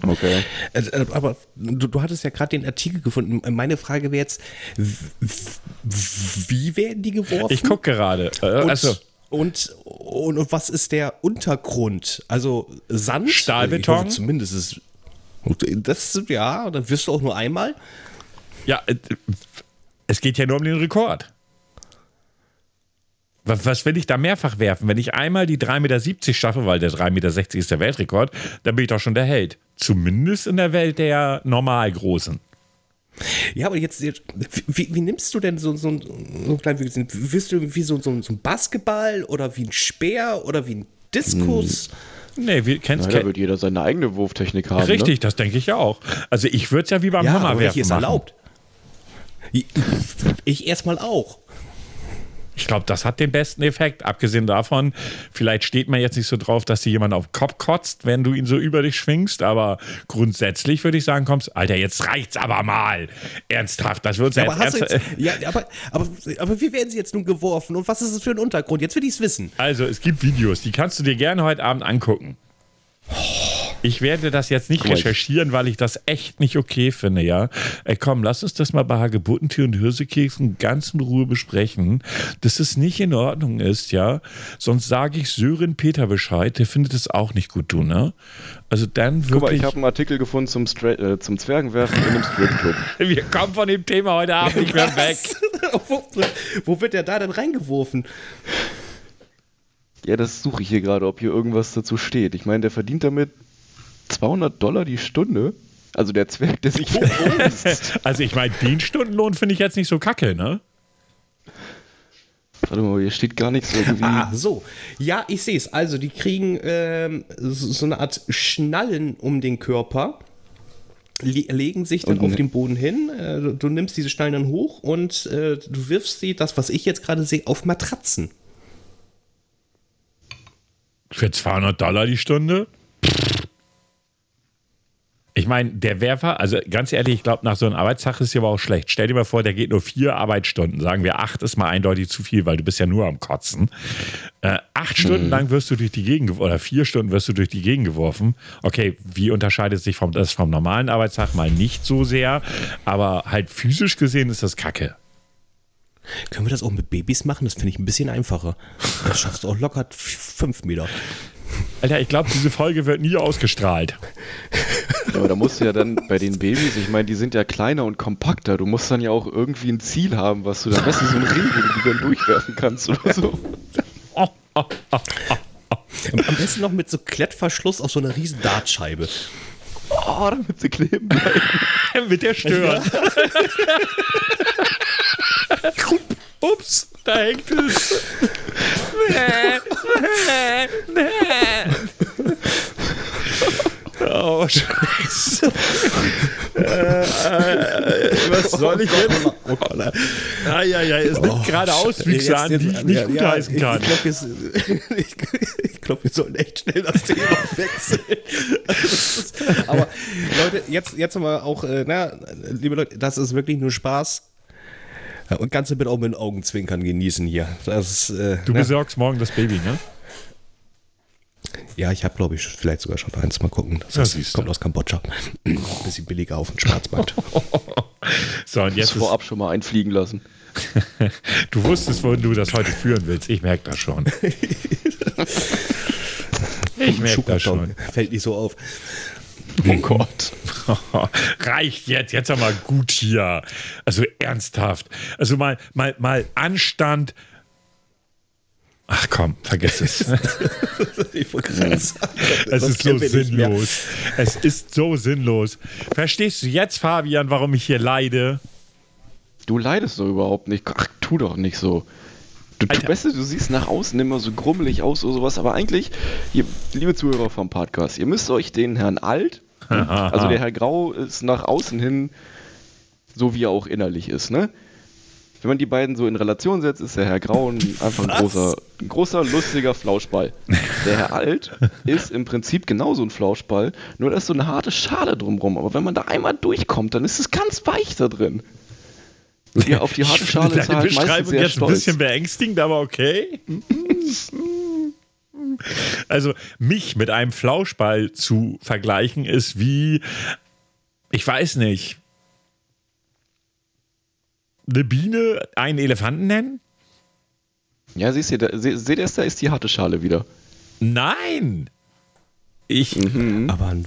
Okay. Äh, äh, aber du, du hattest ja gerade den Artikel gefunden. Meine Frage wäre jetzt, wie werden die geworfen? Ich gucke gerade. Äh, also. Und, und, und, was ist der Untergrund? Also Sand? Stahlbeton? Hoffe, zumindest ist das, ja, dann wirst du auch nur einmal. Ja, es geht ja nur um den Rekord. Was, was will ich da mehrfach werfen? Wenn ich einmal die 3,70 Meter schaffe, weil der 3,60 Meter ist der Weltrekord, dann bin ich doch schon der Held. Zumindest in der Welt der Normalgroßen. Ja, aber jetzt, wie, wie, nimmst du denn so, so, so klein, wie, wirst du wie so, so, so ein Basketball oder wie ein Speer oder wie ein Diskus? Hm. Nee, wie, kennst du. Da wird jeder seine eigene Wurftechnik haben. Richtig, ne? das denke ich ja auch. Also ich würde es ja wie beim ja, Hammerwerfen ist erlaubt. Ich erstmal auch. Ich glaube, das hat den besten Effekt. Abgesehen davon, vielleicht steht man jetzt nicht so drauf, dass dir jemand auf den Kopf kotzt, wenn du ihn so über dich schwingst. Aber grundsätzlich würde ich sagen, kommst, Alter, jetzt reicht's aber mal. Ernsthaft, das wird ja, aber, jetzt, ja, aber, aber, aber wie werden sie jetzt nun geworfen und was ist es für ein Untergrund? Jetzt will ich es wissen. Also, es gibt Videos, die kannst du dir gerne heute Abend angucken. Ich werde das jetzt nicht Gut. recherchieren, weil ich das echt nicht okay finde, ja. Ey, komm, lass uns das mal bei Hagebuttentür und Hirsekeksen ganz in Ruhe besprechen, dass es nicht in Ordnung ist, ja. Sonst sage ich Sören Peter Bescheid, der findet es auch nicht gut, du, ne? Also dann wirklich. Guck mal, ich habe einen Artikel gefunden zum, Stra äh, zum Zwergenwerfen in einem Stripclub. Wir kommen von dem Thema heute Abend nicht mehr weg. wo, wo wird der da denn reingeworfen? Ja, das suche ich hier gerade, ob hier irgendwas dazu steht. Ich meine, der verdient damit 200 Dollar die Stunde. Also der Zwerg, der sich verhunzt. also ich meine, den Stundenlohn finde ich jetzt nicht so kacke, ne? Warte mal, hier steht gar nichts irgendwie. Ah, so. Ja, ich sehe es. Also die kriegen ähm, so, so, eine Art Schnallen um den Körper, le legen sich dann und auf den Boden hin. Äh, du, du, nimmst diese Schnallen dann hoch und äh, du wirfst sie, das was ich jetzt gerade sehe, auf Matratzen. Für 200 Dollar die Stunde? Ich meine, der Werfer, also ganz ehrlich, ich glaube, nach so einem Arbeitstag ist es aber auch schlecht. Stell dir mal vor, der geht nur vier Arbeitsstunden. Sagen wir, acht ist mal eindeutig zu viel, weil du bist ja nur am Kotzen. Äh, acht mhm. Stunden lang wirst du durch die Gegend oder vier Stunden wirst du durch die Gegend geworfen. Okay, wie unterscheidet sich vom, das vom normalen Arbeitstag mal nicht so sehr, aber halt physisch gesehen ist das Kacke. Können wir das auch mit Babys machen? Das finde ich ein bisschen einfacher. Das schaffst du auch locker fünf Meter. Alter, ich glaube, diese Folge wird nie ausgestrahlt. Ja, aber da musst du ja dann bei den Babys, ich meine, die sind ja kleiner und kompakter. Du musst dann ja auch irgendwie ein Ziel haben, was du da am besten so ein Ring, wo du die dann durchwerfen kannst oder so. Am besten noch mit so Klettverschluss auf so einer riesen Dartscheibe. Oh, damit sie kleben bleiben. mit der Stirn. Ups, da hängt es. Oh, Scheiße. äh, äh, was soll ich jetzt? Oh, ja, ja, es nimmt oh, gerade Auswüchse an, die ich nicht ja, gutheißen ja, kann. Ich, ich glaube, wir, glaub, wir sollten echt schnell das Thema wechseln. aber Leute, jetzt, jetzt mal auch, äh, na, liebe Leute, das ist wirklich nur Spaß. Und ganze bitte auch mit Augenzwinkern genießen hier. Das, äh, du besorgst morgen das Baby, ne? Ja, ich habe, glaube ich, vielleicht sogar schon eins. Mal gucken. Das ja, ist, kommt aus Kambodscha. Ein bisschen billiger auf dem Schwarzmarkt. so, und jetzt. vorab schon mal einfliegen lassen. du wusstest, wohin du das heute führen willst. Ich merke das schon. ich merke das schon. Fällt nicht so auf. Oh Gott. Reicht jetzt, jetzt aber gut hier. Also ernsthaft. Also mal, mal, mal Anstand. Ach komm, vergiss es. ich es ist so sinnlos. Es ist so sinnlos. Verstehst du jetzt, Fabian, warum ich hier leide? Du leidest doch überhaupt nicht. Ach, tu doch nicht so. Du, du, weißt du, du siehst nach außen immer so grummelig aus oder sowas, aber eigentlich, ihr, liebe Zuhörer vom Podcast, ihr müsst euch den Herrn Alt, also der Herr Grau ist nach außen hin so, wie er auch innerlich ist, ne? Wenn man die beiden so in Relation setzt, ist der Herr Grau einfach ein großer, ein großer, lustiger Flauschball. Der Herr Alt ist im Prinzip genauso ein Flauschball, nur da ist so eine harte Schale drumrum. Aber wenn man da einmal durchkommt, dann ist es ganz weich da drin. Ja, auf die harte Schale ist halt meistens sehr jetzt stolz. ein bisschen beängstigend, aber okay. Also mich mit einem Flauschball zu vergleichen ist wie, ich weiß nicht, eine Biene einen Elefanten nennen? Ja, siehst du, da, seht ihr, da ist die harte Schale wieder. Nein! Ich. Mhm. Aber, ein,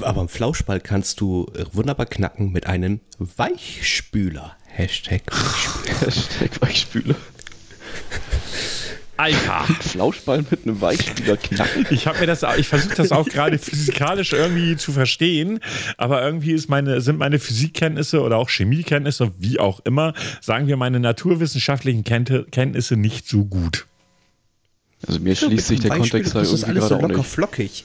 aber einen Flauschball kannst du wunderbar knacken mit einem Weichspüler. Hashtag Weichspüler. Hashtag Weichspüler. Alter. Flauschball mit einem Weichspüler knacken. Ich habe mir das, ich versuche das auch gerade physikalisch irgendwie zu verstehen, aber irgendwie ist meine, sind meine Physikkenntnisse oder auch Chemiekenntnisse, wie auch immer, sagen wir meine naturwissenschaftlichen Kenntnisse nicht so gut. Also mir schließt sich der Kontext da irgendwie ist alles so locker flockig.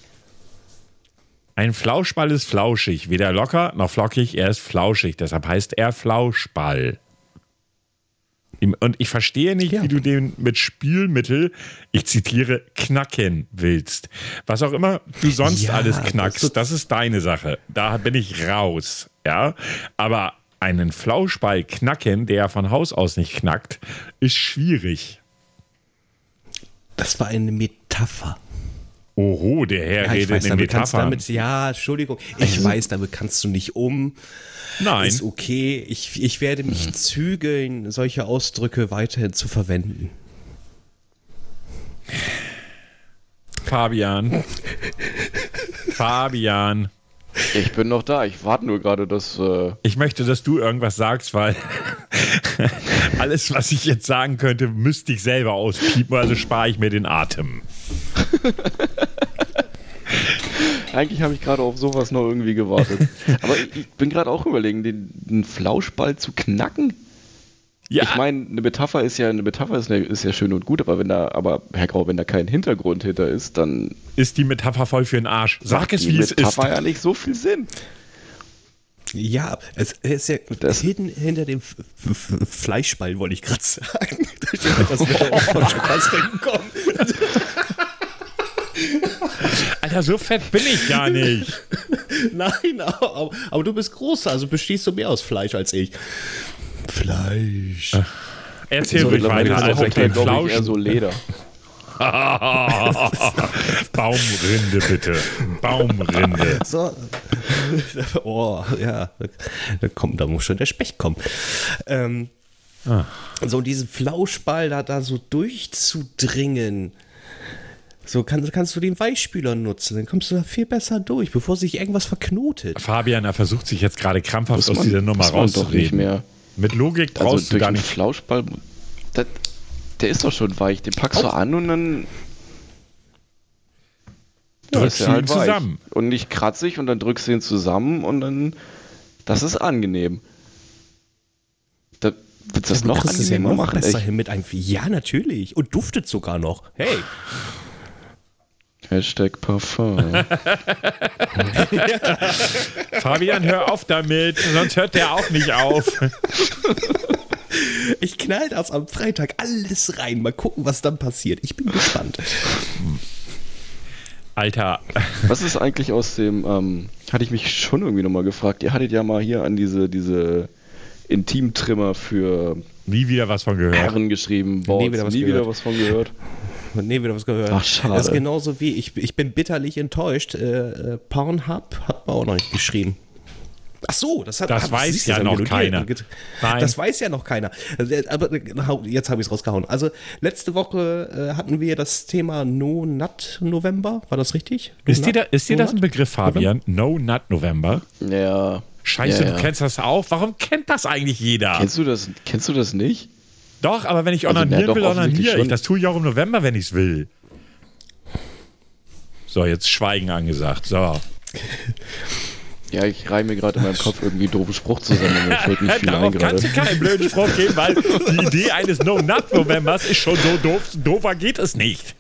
Ein Flauschball ist flauschig, weder locker noch flockig, er ist flauschig, deshalb heißt er Flauschball. Und ich verstehe nicht, ja. wie du den mit Spülmittel, ich zitiere, knacken willst. Was auch immer du sonst ja, alles knackst, das, das ist deine Sache. Da bin ich raus. Ja, aber einen Flauschball knacken, der von Haus aus nicht knackt, ist schwierig. Das war eine Metapher. Oho, der Herr ja, redet weiß, in Metaphern. Damit, ja, Entschuldigung, ich weiß, damit kannst du nicht um. Nein. Ist okay. Ich, ich werde mich hm. zügeln, solche Ausdrücke weiterhin zu verwenden. Fabian. Fabian. Ich bin noch da. Ich warte nur gerade, dass. Äh ich möchte, dass du irgendwas sagst, weil alles, was ich jetzt sagen könnte, müsste ich selber auspiepen, also spare ich mir den Atem. Eigentlich habe ich gerade auf sowas noch irgendwie gewartet. Aber ich, ich bin gerade auch überlegen, den, den, Flauschball zu knacken. Ja. Ich meine, eine Metapher ist ja eine Metapher ist, ist, ja schön und gut, aber wenn da, aber Herr Grau, wenn da kein Hintergrund hinter ist, dann ist die Metapher voll für den Arsch. Sag es, wie es ist. Die Metapher ja nicht so viel Sinn. Ja, es ist ja das hinten, hinter dem F F Fleischball, wollte ich gerade sagen. da steht halt, dass wir von Spaß kommen. Alter, so fett bin ich gar nicht. Nein, aber, aber, du bist größer, also bestehst du mehr aus Fleisch als ich. Fleisch. Erzähl so, ruhig weiter. Also den Flausch. eher so Leder. Baumrinde bitte. Baumrinde. So. Oh, ja. Da, kommt, da muss schon der Specht kommen. Ähm, ah. So diesen Flauschball da, da so durchzudringen. So kann, kannst du den Weichspüler nutzen, dann kommst du da viel besser durch, bevor sich irgendwas verknotet. Fabian, er versucht sich jetzt gerade krampfhaft aus dieser Nummer rauszureden. Mit Logik also brauchst also du gar nicht. Flauschball, das, der ist doch schon weich. Den packst du an und dann drückst du ihn halt zusammen. Weich. Und nicht kratzig und dann drückst du ihn zusammen und dann. Das ist angenehm. Da, willst du das ja, noch angenehmer noch machen? Besser hin mit einem, ja, natürlich. Und duftet sogar noch. Hey. Hashtag Parfum. Fabian, hör auf damit, sonst hört der auch nicht auf. Ich knall das am Freitag alles rein. Mal gucken, was dann passiert. Ich bin gespannt. Alter. Was ist eigentlich aus dem, ähm, hatte ich mich schon irgendwie nochmal gefragt. Ihr hattet ja mal hier an diese, diese Intimtrimmer für Nie wieder was von gehört. Herren geschrieben. Boards. Nie, wieder was, Nie wieder was von gehört. Nee, wieder was gehört. Ach, schade. Das ist genauso wie ich, ich bin bitterlich enttäuscht. Äh, äh Pornhub hat man auch noch nicht geschrieben. Ach so, das, hat, das ach, weiß ja noch keiner. Nein. Das weiß ja noch keiner. Aber jetzt habe ich es rausgehauen. Also letzte Woche äh, hatten wir das Thema No Nut November. War das richtig? No ist, dir, da, ist dir das ein Begriff, Fabian? No Nut November? Ja. Scheiße, ja, ja. du kennst das auch. Warum kennt das eigentlich jeder? Kennst du das, kennst du das nicht? Doch, aber wenn ich also, onanieren will, onaniere ich. Das tue ich auch im November, wenn ich es will. So, jetzt Schweigen angesagt. So. Ja, ich reime mir gerade in meinem Kopf irgendwie einen doofen Spruch zusammen mir fällt nicht viel Darauf ein kannst du keinen blöden Spruch geben, weil die Idee eines No-Nut-Novembers ist schon so doof. Doofer geht es nicht.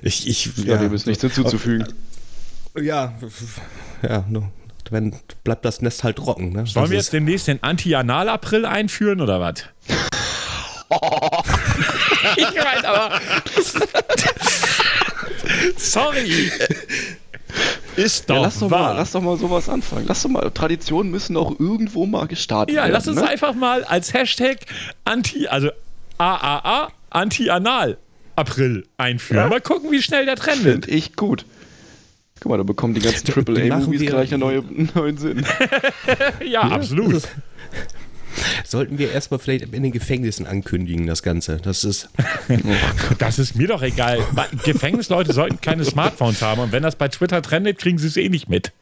Ich, ich, ja, ja dem ist nichts hinzuzufügen. Ja, ja, no, wenn bleibt das Nest halt trocken. Ne? Sollen das wir jetzt demnächst den Anti-Anal-April einführen oder was? ich weiß aber. Sorry. Ist doch, ja, lass doch wahr. Mal, lass doch mal sowas anfangen. Lass doch mal, Traditionen müssen auch irgendwo mal gestartet ja, werden. Ja, lass uns ne? einfach mal als Hashtag Anti, also AAA, Anti-Anal April einführen. Ja. Mal gucken, wie schnell der Trend Finde ich gut. Guck mal, da bekommen die ganzen AAA-Movies gleich einen neue, neuen Sinn. ja, ja, absolut. Sollten wir erstmal vielleicht in den Gefängnissen ankündigen, das Ganze. Das ist. das ist mir doch egal. Gefängnisleute sollten keine Smartphones haben und wenn das bei Twitter trendet, kriegen sie es eh nicht mit.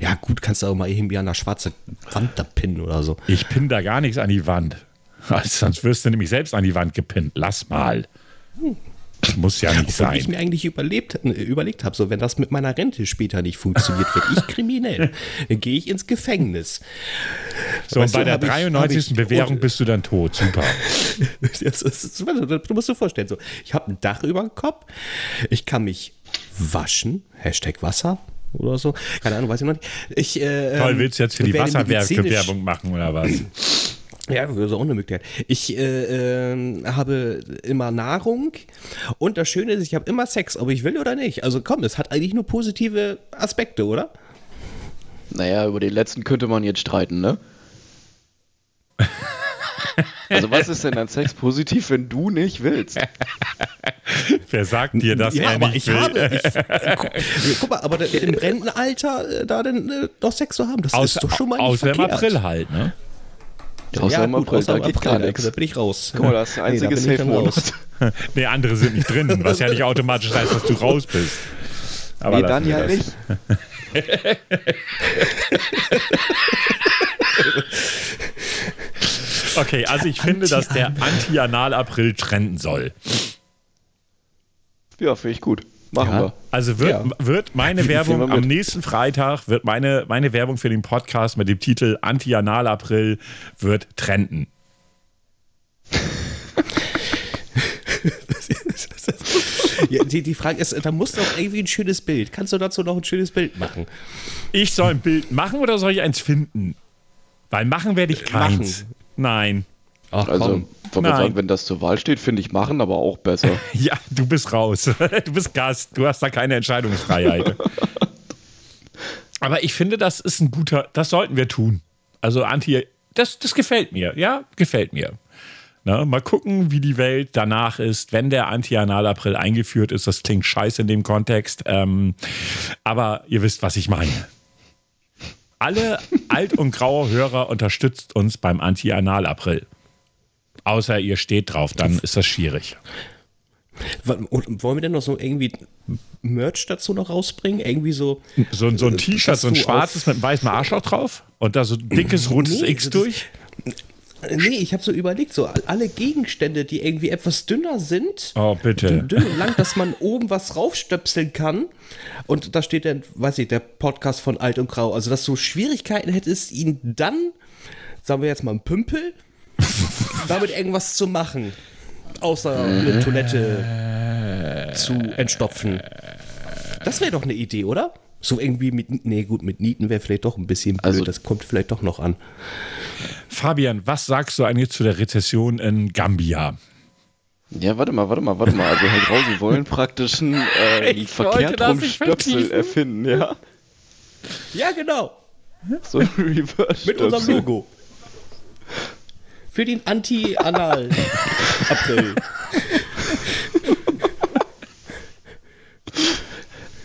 Ja, gut, kannst du auch mal irgendwie an der schwarze Wand da pinnen oder so. Ich pinne da gar nichts an die Wand. Sonst wirst du nämlich selbst an die Wand gepinnt. Lass mal. Hm. Das muss ja nicht sein. ich mir eigentlich überlebt, äh, überlegt habe, so wenn das mit meiner Rente später nicht funktioniert, werde ich kriminell. Dann gehe ich ins Gefängnis. So, weißt und bei der 93. Ich, Bewährung bist du dann tot. Super. du musst dir vorstellen, so, ich habe ein Dach über dem Kopf, ich kann mich waschen, Hashtag Wasser, oder so. Keine Ahnung, weiß ich noch nicht. Ich, äh, Toll, willst du jetzt für die Wasserwerke Werbung machen oder was? Ja, das ist auch eine Möglichkeit. Ich äh, äh, habe immer Nahrung und das Schöne ist, ich habe immer Sex, ob ich will oder nicht. Also komm, es hat eigentlich nur positive Aspekte, oder? Naja, über den letzten könnte man jetzt streiten, ne? Also was ist denn an Sex positiv, wenn du nicht willst? Wer sagt dir das? Ja, aber ich will? habe. Ich, äh, guck mal, aber im Rentenalter äh, da denn äh, doch Sex zu haben, das Aus, ist doch schon mal nicht Außer im April halt, ne? Außer ja, im April, da geht gar nichts. Da bin ich raus. Guck mal, das ist der einzige nee, Safe-Monat. nee, andere sind nicht drin, was ja nicht automatisch heißt, dass du raus bist. Aber nee, dann ja das. nicht. okay, also ich finde, dass der Anti-Anal-April trenden soll. Ja, finde ich gut. Machen ja. wir. Also wird, ja. wird meine Werbung am nächsten Freitag, wird meine, meine Werbung für den Podcast mit dem Titel Anti-Anal-April wird trenden. ja, die, die Frage ist, da muss doch irgendwie ein schönes Bild. Kannst du dazu noch ein schönes Bild machen? Ich soll ein Bild machen oder soll ich eins finden? Weil machen werde ich keins. Machen. Nein. Ach, also, komm. Von sagen, wenn das zur Wahl steht, finde ich machen, aber auch besser. ja, du bist raus. Du bist Gast. Du hast da keine Entscheidungsfreiheit. aber ich finde, das ist ein guter, das sollten wir tun. Also Anti, das, das gefällt mir. Ja, gefällt mir. Na, mal gucken, wie die Welt danach ist, wenn der Anti-Anal-April eingeführt ist. Das klingt scheiße in dem Kontext. Ähm, aber ihr wisst, was ich meine. Alle alt- und graue Hörer unterstützt uns beim Anti-Anal-April. Außer ihr steht drauf, dann ist das schwierig. Und wollen wir denn noch so irgendwie Merch dazu noch rausbringen? Irgendwie so. So, so ein äh, T-Shirt, so ein schwarzes mit einem weißen Arschloch drauf und da so ein dickes rotes nee, X durch? Nee, ich habe so überlegt, so alle Gegenstände, die irgendwie etwas dünner sind. Oh, bitte. Dünn und lang, dass man oben was raufstöpseln kann. Und da steht dann, weiß ich, der Podcast von Alt und Grau. Also, dass du Schwierigkeiten hättest, ihn dann, sagen wir jetzt mal, ein Pümpel damit irgendwas zu machen. Außer eine Toilette zu entstopfen. Das wäre doch eine Idee, oder? So irgendwie mit, nee gut, mit Nieten wäre vielleicht doch ein bisschen blöd, also, das kommt vielleicht doch noch an. Fabian, was sagst du eigentlich zu der Rezession in Gambia? Ja, warte mal, warte mal, warte mal. Also Herr Grau, Sie wollen praktisch einen äh, verkehrt rum Stöpsel erfinden, ja? Ja, genau. So ein Reverse Mit unserem Logo. Für den Anti-Anal-April.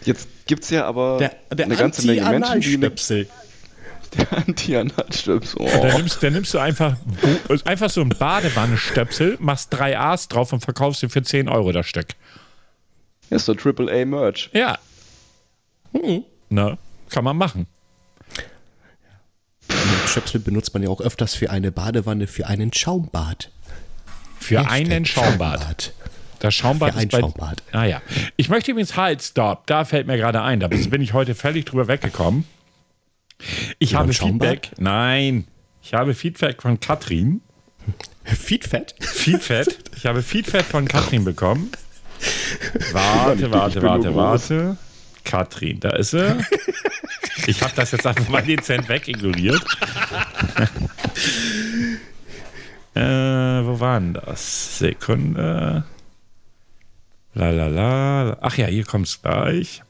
Jetzt gibt es ja aber der, der eine ganze Menge Menschen, die mit, der Anti-Analstöpsel. Oh. Da, nimmst, da nimmst du einfach, einfach so ein Badewannenstöpsel, machst drei A's drauf und verkaufst sie für 10 Euro das Stück. Das ist so Triple A Merch. Ja. Hm. Na, kann man machen. Stöpsel benutzt man ja auch öfters für eine Badewanne, für einen Schaumbad. Für Hashtag einen Schaumbad. Schaumbad. Das Schaumbad für ein ist bei, Schaumbad. Ah ja. Ich möchte übrigens halt, stop, da fällt mir gerade ein, da bin ich heute völlig drüber weggekommen. Ich habe Feedback. Nein, ich habe Feedback von Katrin. Feedfett? Feedfett. Ich habe Feedback von Katrin bekommen. Warte, warte, warte, warte. Katrin, da ist sie. Ich habe das jetzt einfach mal dezent wegignoriert. äh, wo waren das? Sekunde. La la la. Ach ja, hier kommt es gleich.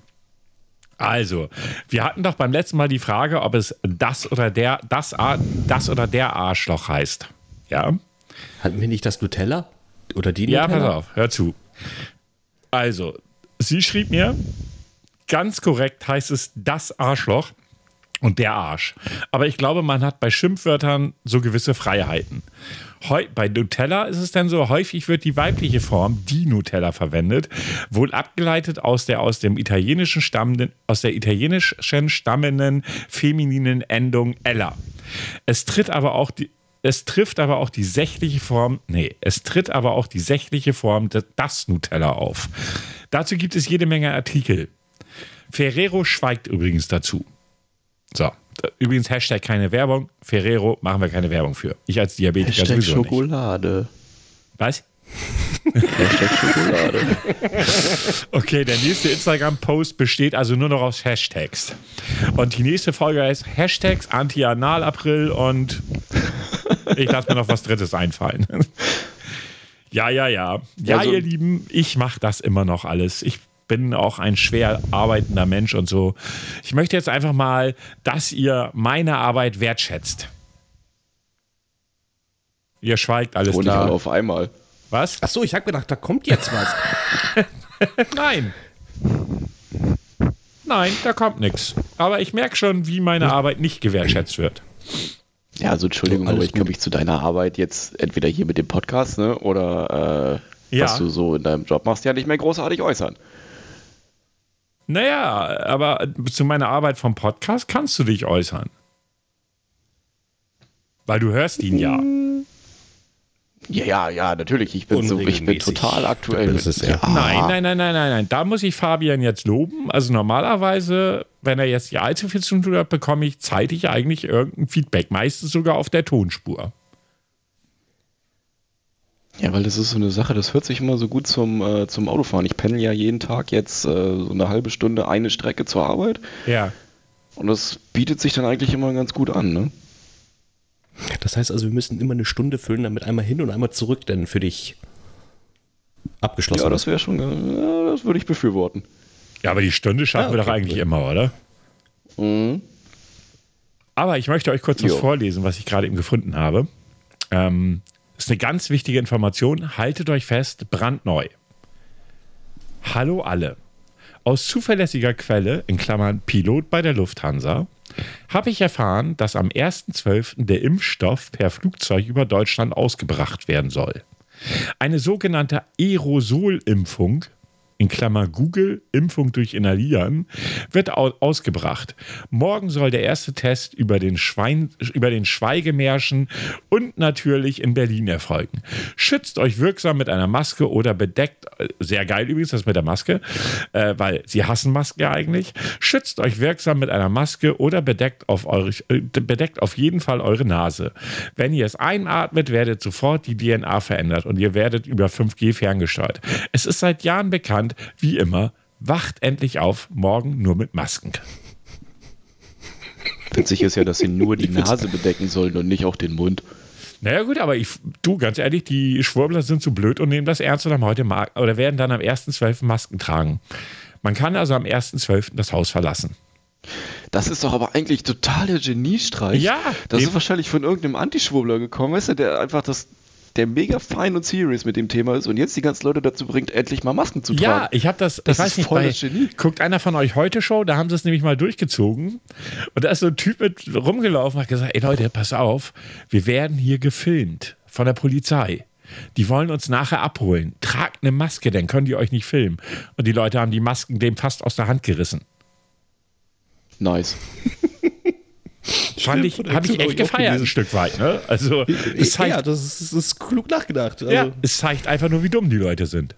Also, wir hatten doch beim letzten Mal die Frage, ob es das oder der, das, das oder der Arschloch heißt. Ja. Hatten wir nicht das Nutella? Oder die Nutella? Ja, pass auf, hör zu. Also, sie schrieb mir, ganz korrekt heißt es das Arschloch und der Arsch. Aber ich glaube, man hat bei Schimpfwörtern so gewisse Freiheiten. Heu bei Nutella ist es dann so, häufig wird die weibliche Form, die Nutella, verwendet, wohl abgeleitet aus der aus dem italienischen stammenden, aus der italienischen stammenden femininen Endung Ella. Es tritt aber auch die es trifft aber auch die sächliche Form, nee, es tritt aber auch die sächliche Form des, das Nutella auf. Dazu gibt es jede Menge Artikel. Ferrero schweigt übrigens dazu. So, übrigens Hashtag keine Werbung. Ferrero machen wir keine Werbung für. Ich als Diabetiker Hashtag sowieso Schokolade. Nicht. Was? Hashtag Schokolade. Okay, der nächste Instagram-Post besteht also nur noch aus Hashtags. Und die nächste Folge heißt Hashtags Anti-Anal-April und ich lasse mir noch was Drittes einfallen. Ja, ja, ja. Ja, also, ihr Lieben, ich mache das immer noch alles. Ich bin auch ein schwer arbeitender Mensch und so. Ich möchte jetzt einfach mal, dass ihr meine Arbeit wertschätzt. Ihr schweigt alles Und klar. auf einmal. Was? Achso, ich habe gedacht, da kommt jetzt was. Nein. Nein, da kommt nichts. Aber ich merke schon, wie meine Arbeit nicht gewertschätzt wird. Ja, also Entschuldigung, aber ich kann mich zu deiner Arbeit jetzt entweder hier mit dem Podcast ne, oder äh, ja. was du so in deinem Job machst, ja nicht mehr großartig äußern. Naja, aber zu meiner Arbeit vom Podcast kannst du dich äußern. Weil du hörst ihn ja. Ja, ja, ja, natürlich. Ich bin, so, ich bin total aktuell. Mit, ja. Nein, nein, nein, nein, nein, nein. Da muss ich Fabian jetzt loben. Also normalerweise, wenn er jetzt die allzu viel zu tun hat, bekomme ich zeitig eigentlich irgendein Feedback. Meistens sogar auf der Tonspur. Ja, weil das ist so eine Sache, das hört sich immer so gut zum, äh, zum Autofahren. Ich pendel ja jeden Tag jetzt äh, so eine halbe Stunde eine Strecke zur Arbeit. Ja. Und das bietet sich dann eigentlich immer ganz gut an, ne? Das heißt also, wir müssen immer eine Stunde füllen, damit einmal hin und einmal zurück denn für dich abgeschlossen Ja, das wäre schon, ja, das würde ich befürworten. Ja, aber die Stunde schaffen ja, okay, wir doch eigentlich immer, oder? Mhm. Aber ich möchte euch kurz jo. was vorlesen, was ich gerade eben gefunden habe. Ähm, ist eine ganz wichtige Information. Haltet euch fest, brandneu. Hallo alle. Aus zuverlässiger Quelle, in Klammern Pilot bei der Lufthansa, habe ich erfahren, dass am 1.12. der Impfstoff per Flugzeug über Deutschland ausgebracht werden soll. Eine sogenannte Aerosolimpfung in Klammer Google, Impfung durch Inhalieren, wird ausgebracht. Morgen soll der erste Test über den, Schwein, über den Schweigemärschen und natürlich in Berlin erfolgen. Schützt euch wirksam mit einer Maske oder bedeckt, äh, sehr geil übrigens das mit der Maske, äh, weil sie hassen Masken eigentlich. Schützt euch wirksam mit einer Maske oder bedeckt auf, eure, äh, bedeckt auf jeden Fall eure Nase. Wenn ihr es einatmet, werdet sofort die DNA verändert und ihr werdet über 5G ferngesteuert. Es ist seit Jahren bekannt, Hand, wie immer, wacht endlich auf, morgen nur mit Masken. Witzig ist ja, dass sie nur die Nase bedecken sollen und nicht auch den Mund. Naja, gut, aber ich, du, ganz ehrlich, die Schwurbler sind zu blöd und nehmen das ernst und haben heute oder werden dann am 1.12. Masken tragen. Man kann also am 1.12. das Haus verlassen. Das ist doch aber eigentlich total der Geniestreich. Ja. Das ist wahrscheinlich von irgendeinem Antischwurbler gekommen, weißt du, der einfach das der mega fein und serious mit dem Thema ist und jetzt die ganzen Leute dazu bringt, endlich mal Masken zu tragen. Ja, ich habe das, das ich weiß nicht, bei, Genie. guckt einer von euch heute Show, da haben sie es nämlich mal durchgezogen und da ist so ein Typ mit rumgelaufen und hat gesagt, ey Leute, pass auf, wir werden hier gefilmt von der Polizei. Die wollen uns nachher abholen. Tragt eine Maske, dann können die euch nicht filmen. Und die Leute haben die Masken dem fast aus der Hand gerissen. Nice. Fand ich, habe ich echt gefeiert ein Stück weit. Ne? Also, es zeigt, ja, das ist, das ist klug nachgedacht. Also. Ja, es zeigt einfach nur, wie dumm die Leute sind.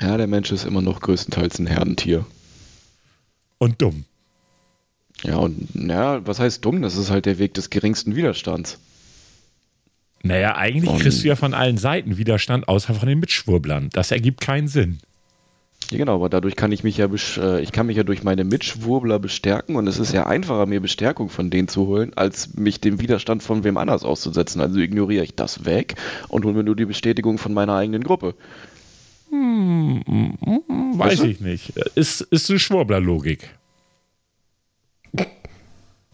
Ja, der Mensch ist immer noch größtenteils ein Herdentier. Und dumm. Ja, und ja, was heißt dumm? Das ist halt der Weg des geringsten Widerstands. Naja, eigentlich und kriegst du ja von allen Seiten Widerstand, außer von den Mitschwurblern. Das ergibt keinen Sinn. Ja, genau, aber dadurch kann ich mich ja, äh, ich kann mich ja durch meine Mitschwurbler bestärken und es ist ja einfacher, mir Bestärkung von denen zu holen, als mich dem Widerstand von wem anders auszusetzen. Also ignoriere ich das weg und hole mir nur die Bestätigung von meiner eigenen Gruppe. Hm, weiß ich nicht. Ist, ist eine Schwurbler-Logik.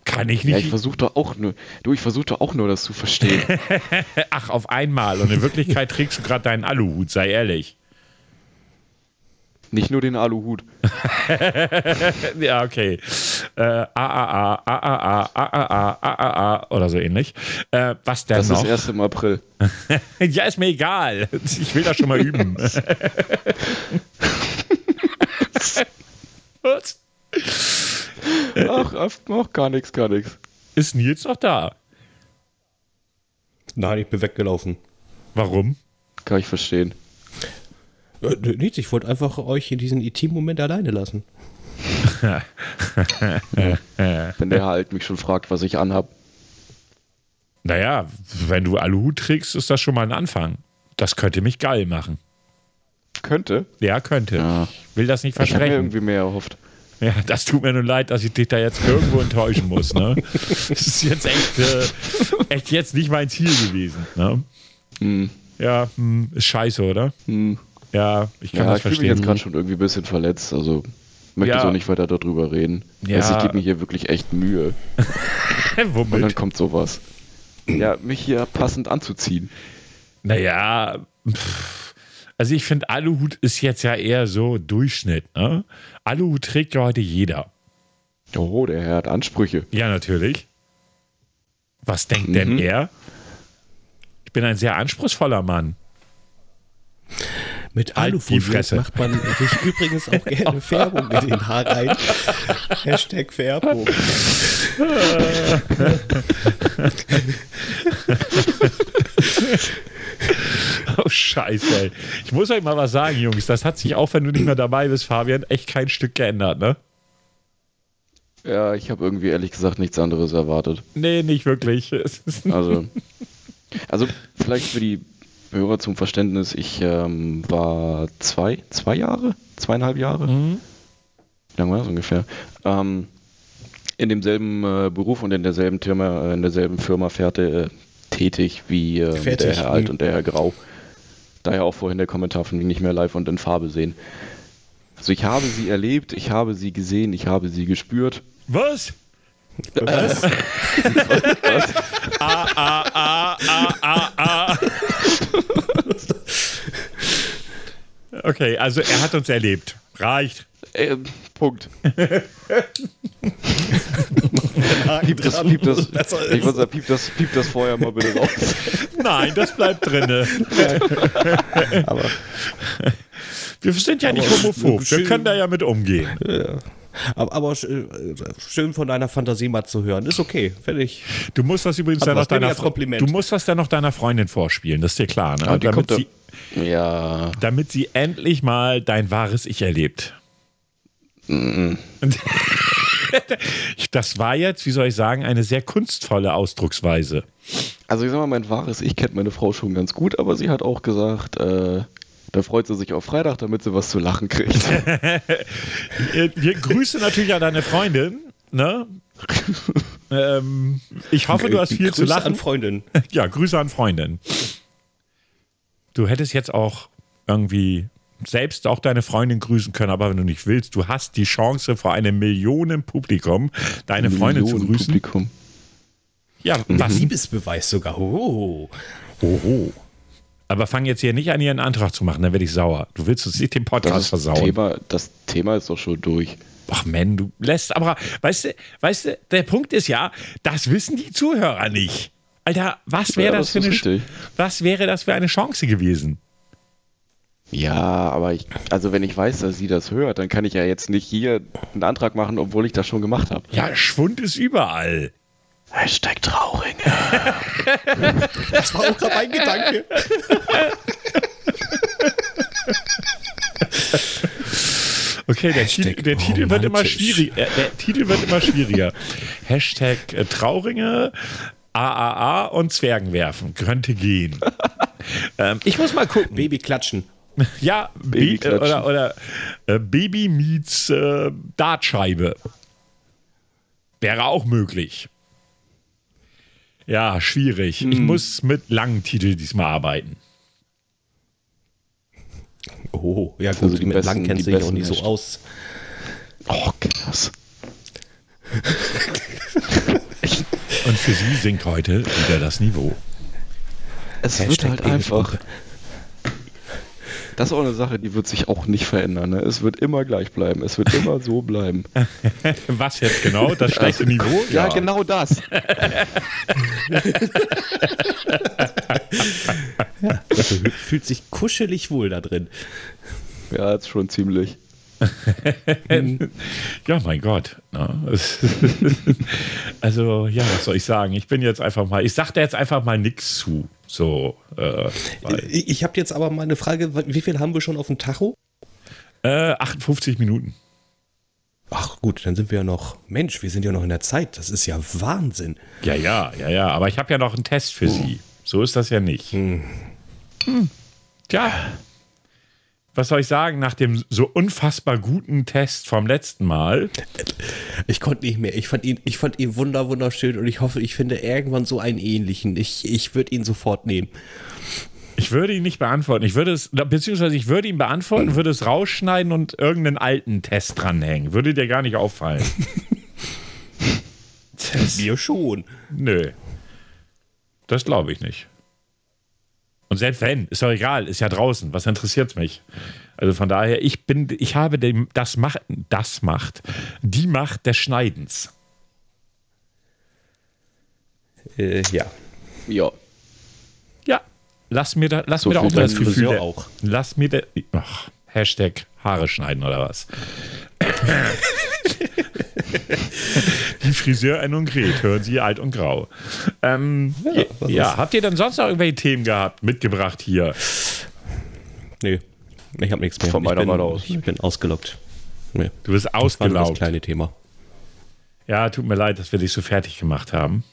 Kann ich nicht. Ja, ich versuche auch nur, du, ich versuche doch auch nur, das zu verstehen. Ach, auf einmal. Und in Wirklichkeit trägst du gerade deinen Aluhut, sei ehrlich. Nicht nur den Aluhut. ja, okay. Äh, AAA, AAA, AAA, AAA oder so ähnlich. Äh, was denn das noch? Das ist erst im April. ja, ist mir egal. Ich will das schon mal üben. was? Ach, auch gar nichts, gar nichts. Ist Nils noch da? Nein, ich bin weggelaufen. Warum? Kann ich verstehen. Äh, nichts, ich wollte einfach euch in diesen IT-Moment alleine lassen. Wenn der halt mich schon fragt, was ich anhab. Naja, wenn du Aluhut trägst, ist das schon mal ein Anfang. Das könnte mich geil machen. Könnte? Ja, könnte. Ja. Ich will das nicht versprechen. Ich habe mir irgendwie mehr erhofft. Ja, das tut mir nur leid, dass ich dich da jetzt irgendwo enttäuschen muss. Ne? Das ist jetzt echt, äh, echt jetzt nicht mein Ziel gewesen. Ne? Hm. Ja, hm, ist scheiße, oder? Hm. Ja, ich kann ja, das ich verstehen. Ich mich jetzt gerade schon irgendwie ein bisschen verletzt. Also möchte ja. so nicht weiter darüber reden. Ja. Also ich gebe mir hier wirklich echt Mühe. Womit? Und dann kommt sowas. Ja, mich hier passend anzuziehen. Naja, also ich finde, Aluhut ist jetzt ja eher so Durchschnitt. Ne? Aluhut trägt ja heute jeder. Oh, der Herr hat Ansprüche. Ja, natürlich. Was denkt mhm. denn er? Ich bin ein sehr anspruchsvoller Mann. Mit halt Alufolie macht man sich übrigens auch gerne Färbung in den Haar rein. Hashtag Färbung. oh, scheiße, ey. Ich muss euch mal was sagen, Jungs. Das hat sich auch, wenn du nicht mehr dabei bist, Fabian, echt kein Stück geändert, ne? Ja, ich habe irgendwie ehrlich gesagt nichts anderes erwartet. Nee, nicht wirklich. also, also vielleicht für die Hörer zum Verständnis, ich ähm, war zwei, zwei Jahre, zweieinhalb Jahre, mhm. wie lange war das ungefähr, ähm, in demselben äh, Beruf und in derselben Firma, äh, in derselben Firma fährte, äh, tätig wie äh, der Herr Alt mhm. und der Herr Grau. Daher auch vorhin der Kommentar von mir nicht mehr live und in Farbe sehen. Also ich habe sie erlebt, ich habe sie gesehen, ich habe sie gespürt. Was? Was? Was? A, A, A, A, A, A. Okay, also er hat uns erlebt. Reicht. Ähm, Punkt. piep das, piep das, ich muss sagen, piep das, piep das vorher mal bitte raus. Nein, das bleibt drinne. Aber wir sind ja nicht homophob. Wir können da ja mit umgehen. Ja. Aber, aber, äh, schön von deiner Fantasie mal zu hören. Ist okay, fertig. Du musst das übrigens dann noch deiner Du musst das dann noch deiner Freundin vorspielen, das ist dir klar, ne? damit, sie, ja. damit sie endlich mal dein wahres Ich erlebt. Mm. das war jetzt, wie soll ich sagen, eine sehr kunstvolle Ausdrucksweise. Also ich sag mal, mein wahres Ich kennt meine Frau schon ganz gut, aber sie hat auch gesagt, äh, da freut sie sich auf Freitag, damit sie was zu lachen kriegt. Wir grüßen natürlich an deine Freundin. Ne? ähm, ich hoffe, du hast viel Grüße zu lachen. Grüße an Freundin. Ja, Grüße an Freundin. Du hättest jetzt auch irgendwie selbst auch deine Freundin grüßen können, aber wenn du nicht willst, du hast die Chance vor einem Millionenpublikum deine Freundin zu grüßen. Publikum. Ja, was? Liebesbeweis sogar. Oh. Oho. Aber fang jetzt hier nicht an, hier einen Antrag zu machen, dann werde ich sauer. Du willst uns nicht den Podcast das versauen. Thema, das Thema ist doch schon durch. Ach man, du lässt aber, weißt du, weißt du, der Punkt ist ja, das wissen die Zuhörer nicht. Alter, was wäre ja, das, das für eine, was wäre das für eine Chance gewesen? Ja, aber ich, also wenn ich weiß, dass sie das hört, dann kann ich ja jetzt nicht hier einen Antrag machen, obwohl ich das schon gemacht habe. Ja, Schwund ist überall. Hashtag Trauringe. das war auch gerade mein Gedanke. Okay, der, Titel, der Titel, wird immer schwieriger. Äh, der Titel wird immer schwieriger. Hashtag äh, Trauringe, AAA und Zwergenwerfen. Könnte gehen. ähm, ich muss mal gucken. Baby klatschen. Ja, Baby Be oder, oder äh, Baby meets äh, Dartscheibe. Wäre auch möglich. Ja, schwierig. Hm. Ich muss mit langen Titeln diesmal arbeiten. Oh, ja gut, also mit lang kennt sich auch nicht so aus. Oh, krass. Und für sie sinkt heute wieder das Niveau. Es Hashtag wird halt einfach. Das ist auch eine Sache, die wird sich auch nicht verändern. Ne? Es wird immer gleich bleiben. Es wird immer so bleiben. Was jetzt genau? Das steigste also, Niveau? Ja, ja, genau das. ja, also fühlt sich kuschelig wohl da drin. Ja, jetzt schon ziemlich. ja, mein Gott. also, ja, was soll ich sagen? Ich bin jetzt einfach mal, ich sag da jetzt einfach mal nichts zu. So, äh, ich, ich habe jetzt aber mal eine Frage: Wie viel haben wir schon auf dem Tacho? Äh, 58 Minuten. Ach gut, dann sind wir ja noch, Mensch, wir sind ja noch in der Zeit. Das ist ja Wahnsinn. Ja, ja, ja, ja. Aber ich habe ja noch einen Test für oh. Sie. So ist das ja nicht. Hm. Hm. Tja, was soll ich sagen, nach dem so unfassbar guten Test vom letzten Mal. Ich konnte nicht mehr. Ich fand ihn, ich fand ihn wunder, wunderschön und ich hoffe, ich finde irgendwann so einen ähnlichen. Ich, ich würde ihn sofort nehmen. Ich würde ihn nicht beantworten. Ich würde es, beziehungsweise ich würde ihn beantworten, würde es rausschneiden und irgendeinen alten Test dranhängen. Würde dir gar nicht auffallen. Mir schon. Nö. Das glaube ich nicht. Und selbst wenn, ist doch egal, ist ja draußen. Was interessiert mich? Also von daher, ich bin, ich habe dem, das macht, das macht, die Macht des Schneidens. Äh, ja. Ja. Ja. Lass mir da, lass so mir da auch das Gefühl. Der, auch. Lass mir da, ach, Hashtag Haare schneiden oder was? Die Friseur und Gret, hören Sie alt und grau. Ähm, ja, ja habt ihr denn sonst noch irgendwelche Themen gehabt, mitgebracht hier? Nee, ich habe nichts mehr. Von meiner Seite aus. Ich bin ausgelockt. Nee. Du bist ausgelaugt. Das, das kleine Thema. Ja, tut mir leid, dass wir dich so fertig gemacht haben.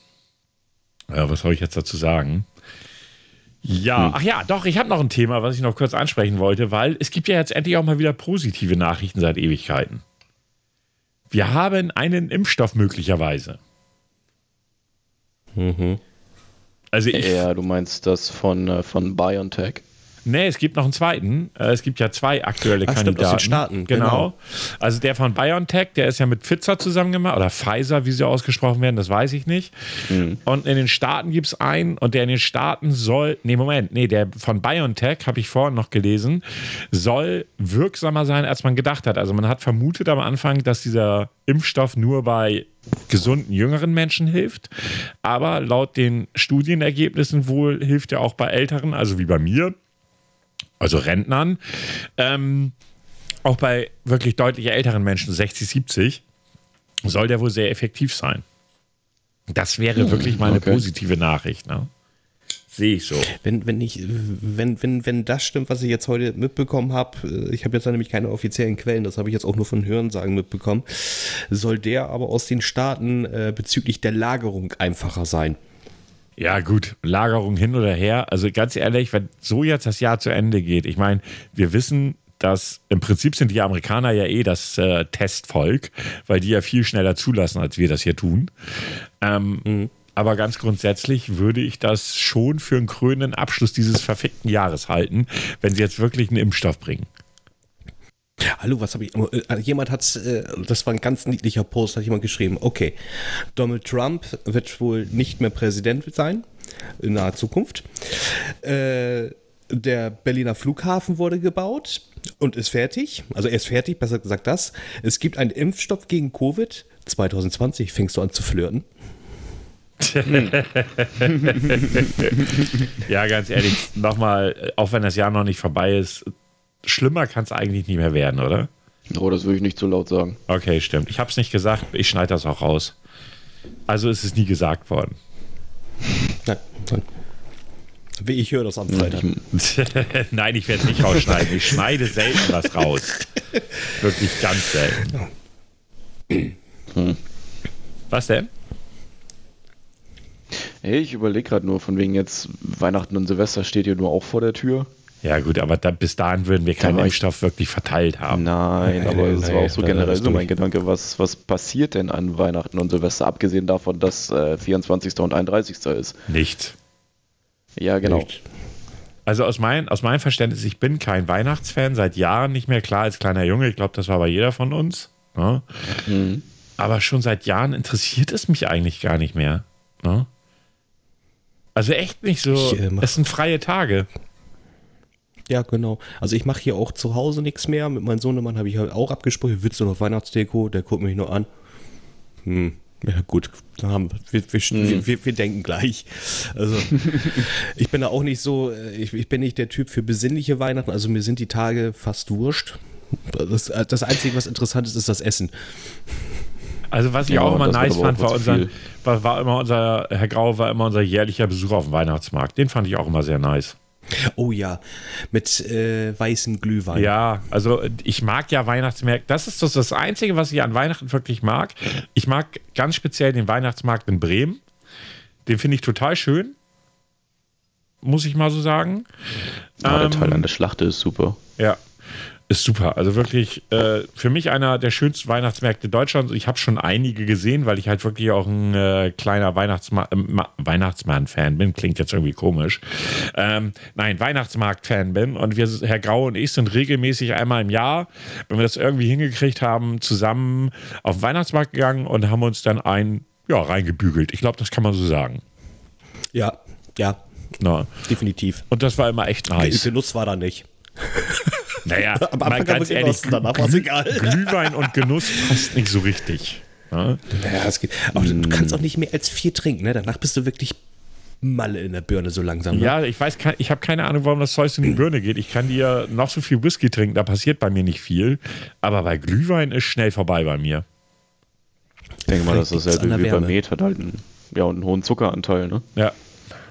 Ja, was soll ich jetzt dazu sagen? Ja, hm. ach ja, doch, ich habe noch ein Thema, was ich noch kurz ansprechen wollte, weil es gibt ja jetzt endlich auch mal wieder positive Nachrichten seit Ewigkeiten. Wir haben einen Impfstoff möglicherweise. Mhm. Also ich, ja, du meinst das von, äh, von BioNTech? Nee, es gibt noch einen zweiten. Äh, es gibt ja zwei aktuelle Ach, Kandidaten. Stimmt, aus den Staaten. Genau. genau. Also der von BioNTech, der ist ja mit Pfizer zusammen gemacht, oder Pfizer, wie sie ausgesprochen werden, das weiß ich nicht. Mhm. Und in den Staaten gibt es einen, und der in den Staaten soll, nee, Moment, nee, der von BioNTech, habe ich vorhin noch gelesen, soll wirksamer sein, als man gedacht hat. Also man hat vermutet am Anfang, dass dieser Impfstoff nur bei gesunden jüngeren Menschen hilft. Aber laut den Studienergebnissen wohl hilft er auch bei älteren, also wie bei mir also Rentnern, ähm, auch bei wirklich deutlich älteren Menschen, 60, 70, soll der wohl sehr effektiv sein. Das wäre hm, wirklich mal eine okay. positive Nachricht. Ne? Sehe ich so. Wenn, wenn, ich, wenn, wenn, wenn das stimmt, was ich jetzt heute mitbekommen habe, äh, ich habe jetzt nämlich keine offiziellen Quellen, das habe ich jetzt auch nur von Hörensagen mitbekommen, soll der aber aus den Staaten äh, bezüglich der Lagerung einfacher sein. Ja, gut, Lagerung hin oder her. Also ganz ehrlich, wenn so jetzt das Jahr zu Ende geht, ich meine, wir wissen, dass im Prinzip sind die Amerikaner ja eh das äh, Testvolk, weil die ja viel schneller zulassen, als wir das hier tun. Ähm, mhm. Aber ganz grundsätzlich würde ich das schon für einen krönenden Abschluss dieses verfickten Jahres halten, wenn sie jetzt wirklich einen Impfstoff bringen. Hallo, was habe ich? Äh, jemand hat, äh, das war ein ganz niedlicher Post, hat jemand geschrieben. Okay, Donald Trump wird wohl nicht mehr Präsident sein in naher Zukunft. Äh, der Berliner Flughafen wurde gebaut und ist fertig. Also er ist fertig, besser gesagt das. Es gibt einen Impfstoff gegen Covid. 2020 fängst du an zu flirten. ja, ganz ehrlich, nochmal, auch wenn das Jahr noch nicht vorbei ist, schlimmer kann es eigentlich nicht mehr werden, oder? Oh, das würde ich nicht so laut sagen. Okay, stimmt. Ich habe es nicht gesagt, ich schneide das auch raus. Also ist es nie gesagt worden. Nein, nein. Wie ich höre das am Freitag. Nein, ich werde es nicht rausschneiden. Ich schneide selten was raus. Wirklich ganz selten. Hm. Was denn? Hey, ich überlege gerade nur, von wegen jetzt Weihnachten und Silvester steht hier nur auch vor der Tür. Ja, gut, aber da, bis dahin würden wir keinen Impfstoff wirklich verteilt haben. Nein, nein aber es war auch so generell so mein Gedanke, was, was passiert denn an Weihnachten und Silvester, abgesehen davon, dass äh, 24. und 31. ist? Nichts. Ja, genau. Nicht. Also aus, mein, aus meinem Verständnis, ich bin kein Weihnachtsfan, seit Jahren nicht mehr klar als kleiner Junge. Ich glaube, das war bei jeder von uns. Ne? Mhm. Aber schon seit Jahren interessiert es mich eigentlich gar nicht mehr. Ne? Also echt nicht so. Ich, äh, es sind freie Tage. Ja, genau. Also ich mache hier auch zu Hause nichts mehr. Mit meinem Sohnemann habe ich halt auch abgesprochen, willst du noch Weihnachtsdeko? Der guckt mich nur an. Hm, ja gut, haben wir, wir, mhm. wir, wir, denken gleich. Also ich bin da auch nicht so, äh, ich, ich, bin nicht der Typ für besinnliche Weihnachten, also mir sind die Tage fast wurscht. Das, das Einzige, was interessant ist, ist das Essen. Also was ich ja, auch immer nice fand, war, unser, war, war immer unser, Herr Grau war immer unser jährlicher Besuch auf dem Weihnachtsmarkt. Den fand ich auch immer sehr nice. Oh ja, mit äh, weißem Glühwein. Ja, also ich mag ja Weihnachtsmärkte. Das ist das, das Einzige, was ich an Weihnachten wirklich mag. Ich mag ganz speziell den Weihnachtsmarkt in Bremen. Den finde ich total schön. Muss ich mal so sagen. Ja, ähm, der Teil an der Schlacht ist super. Ja, ist super. Also wirklich äh, für mich einer der schönsten Weihnachtsmärkte Deutschlands. Ich habe schon einige gesehen, weil ich halt wirklich auch ein äh, kleiner Weihnachtsma äh, Weihnachtsmann-Fan bin. Klingt jetzt irgendwie komisch. Ähm, nein, Weihnachtsmarkt-Fan bin. Und wir, Herr Grau und ich, sind regelmäßig einmal im Jahr, wenn wir das irgendwie hingekriegt haben, zusammen auf den Weihnachtsmarkt gegangen und haben uns dann ein, ja, reingebügelt. Ich glaube, das kann man so sagen. Ja, ja. Na. Definitiv. Und das war immer echt nice. Die Genuss war da nicht. Naja, Am Anfang ganz ehrlich, genossen, danach war es egal. Glühwein und Genuss passt nicht so richtig. Ja, naja, es geht. Aber mm. du kannst auch nicht mehr als vier trinken, ne? Danach bist du wirklich Malle in der Birne so langsam. Ne? Ja, ich weiß, ich habe keine Ahnung, warum das Zeug in die Birne geht. Ich kann dir noch so viel Whisky trinken, da passiert bei mir nicht viel. Aber bei Glühwein ist schnell vorbei bei mir. Ich denke mal, das ist dasselbe wie bei Met, hat halt einen, ja, einen hohen Zuckeranteil, ne? Ja,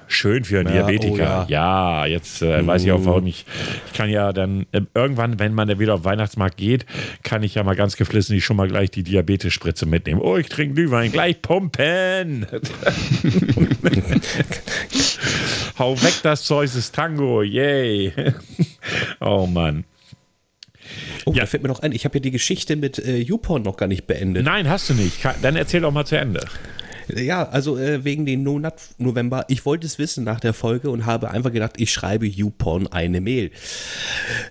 Schön für einen ja, Diabetiker. Oh ja. ja. jetzt äh, weiß ich auch, warum ich. Ich kann ja dann äh, irgendwann, wenn man dann wieder auf Weihnachtsmarkt geht, kann ich ja mal ganz geflissentlich schon mal gleich die Diabetesspritze mitnehmen. Oh, ich trinke Glühwein, gleich pumpen. Hau weg das Zeus ist Tango, yay. oh Mann. Oh, ja. da fällt mir noch ein, ich habe ja die Geschichte mit äh, YouPorn noch gar nicht beendet. Nein, hast du nicht. Dann erzähl doch mal zu Ende. Ja, also äh, wegen den No Nut November. Ich wollte es wissen nach der Folge und habe einfach gedacht, ich schreibe YouPorn eine Mail.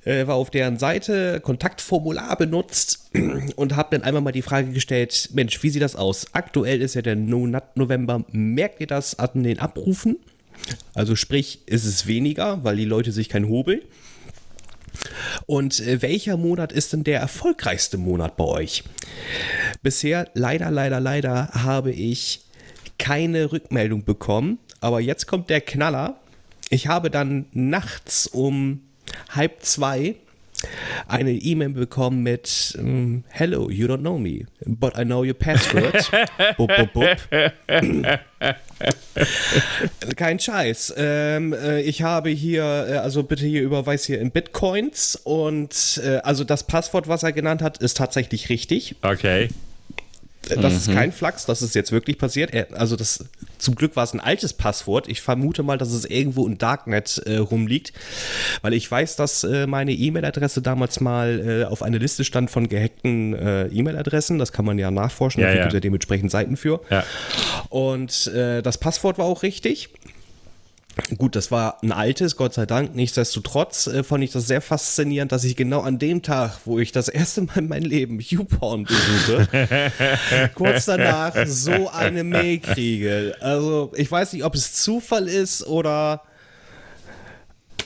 Äh, war auf deren Seite, Kontaktformular benutzt und habe dann einmal mal die Frage gestellt: Mensch, wie sieht das aus? Aktuell ist ja der No Nut November. Merkt ihr das an den Abrufen? Also sprich, ist es weniger, weil die Leute sich kein hobeln. Und äh, welcher Monat ist denn der erfolgreichste Monat bei euch? Bisher, leider, leider, leider, habe ich keine Rückmeldung bekommen. Aber jetzt kommt der Knaller. Ich habe dann nachts um halb zwei eine E-Mail bekommen mit um, Hello, you don't know me, but I know your password. bup, bup, bup. Kein Scheiß. Ähm, äh, ich habe hier, äh, also bitte hier überweis hier in Bitcoins und äh, also das Passwort, was er genannt hat, ist tatsächlich richtig. Okay. Das mhm. ist kein Flachs, das ist jetzt wirklich passiert. Also das, zum Glück war es ein altes Passwort. Ich vermute mal, dass es irgendwo im Darknet äh, rumliegt, weil ich weiß, dass äh, meine E-Mail-Adresse damals mal äh, auf einer Liste stand von gehackten äh, E-Mail-Adressen. Das kann man ja nachforschen, ja, da gibt es ja dementsprechend Seiten für. Ja. Und äh, das Passwort war auch richtig. Gut, das war ein altes, Gott sei Dank. Nichtsdestotrotz äh, fand ich das sehr faszinierend, dass ich genau an dem Tag, wo ich das erste Mal in meinem Leben YouPorn besuche, kurz danach so eine Mail kriege. Also, ich weiß nicht, ob es Zufall ist oder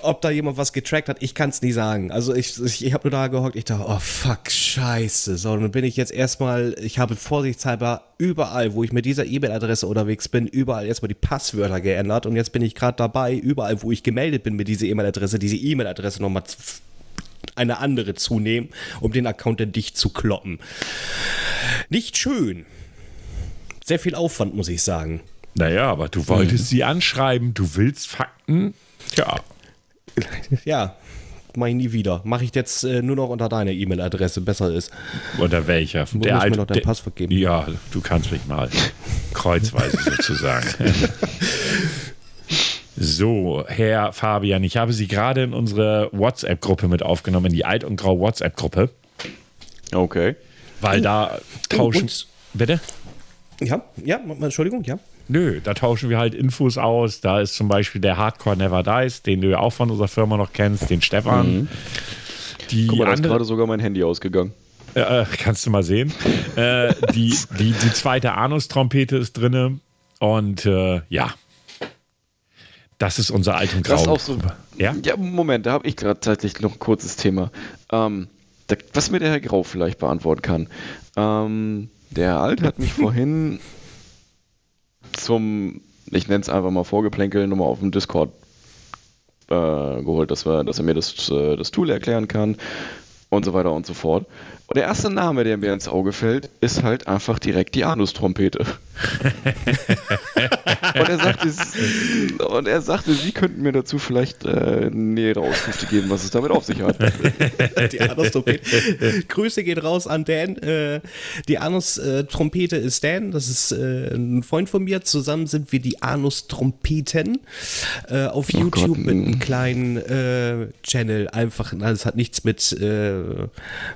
ob da jemand was getrackt hat, ich kann es nie sagen. Also ich, ich, ich habe nur da gehockt, ich dachte, oh fuck, scheiße. So, dann bin ich jetzt erstmal, ich habe vorsichtshalber überall, wo ich mit dieser E-Mail-Adresse unterwegs bin, überall erstmal die Passwörter geändert und jetzt bin ich gerade dabei, überall, wo ich gemeldet bin mit dieser E-Mail-Adresse, diese E-Mail-Adresse nochmal eine andere zunehmen, um den Account dann dicht zu kloppen. Nicht schön. Sehr viel Aufwand, muss ich sagen. Naja, aber du wolltest mhm. sie anschreiben, du willst Fakten. Tja. Ja, mach ich nie wieder. Mache ich jetzt äh, nur noch unter deiner E-Mail-Adresse, besser ist. Unter welcher? Du der alte, mir noch dein Passwort geben. Ja, du kannst mich mal. Kreuzweise sozusagen. So, Herr Fabian, ich habe Sie gerade in unsere WhatsApp-Gruppe mit aufgenommen, in die Alt- und Grau WhatsApp-Gruppe. Okay. Weil da tauschen. Und, bitte? Ja, ja, Entschuldigung, ja. Nö, da tauschen wir halt Infos aus. Da ist zum Beispiel der Hardcore Never Dies, den du ja auch von unserer Firma noch kennst, den Stefan. Mhm. Die Guck mal, da ist gerade sogar mein Handy ausgegangen. Äh, kannst du mal sehen. äh, die, die, die zweite Anus-Trompete ist drin. Und äh, ja, das ist unser Alt und Grau. Das auch so, ja? ja, Moment, da habe ich gerade tatsächlich noch ein kurzes Thema. Ähm, da, was mir der Herr Grau vielleicht beantworten kann. Ähm, der Alt hat mich vorhin zum, ich nenne es einfach mal Vorgeplänkel, nochmal auf dem Discord äh, geholt, dass, wir, dass er mir das, äh, das Tool erklären kann und so weiter und so fort. Und der erste Name, der mir ins Auge fällt, ist halt einfach direkt die Anus-Trompete. und, er sagte, und er sagte, Sie könnten mir dazu vielleicht äh, nähere Auskünfte geben, was es damit auf sich hat. die Anus-Trompete. Grüße geht raus an Dan. Äh, die Anus-Trompete ist Dan, das ist äh, ein Freund von mir. Zusammen sind wir die Anus-Trompeten äh, auf oh YouTube Gott, mit einem kleinen äh, Channel. Einfach, das hat nichts mit,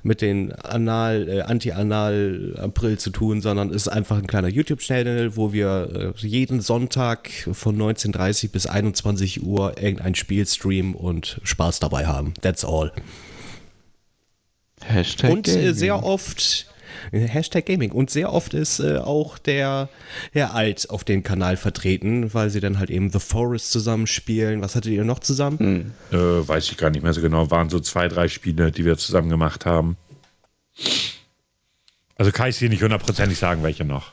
mit den Anal, äh, Anti-Anal-April zu tun, sondern es ist einfach ein kleiner YouTube-Channel, wo wir äh, jeden Sonntag von 19.30 bis 21 Uhr irgendein Spiel streamen und Spaß dabei haben. That's all. Hashtag und äh, sehr oft Hashtag Gaming. Und sehr oft ist äh, auch der Herr Alt auf dem Kanal vertreten, weil sie dann halt eben The Forest zusammenspielen. Was hattet ihr noch zusammen? Hm. Äh, weiß ich gar nicht mehr so genau. Waren so zwei, drei Spiele, die wir zusammen gemacht haben. Also kann ich dir nicht hundertprozentig sagen, welche noch.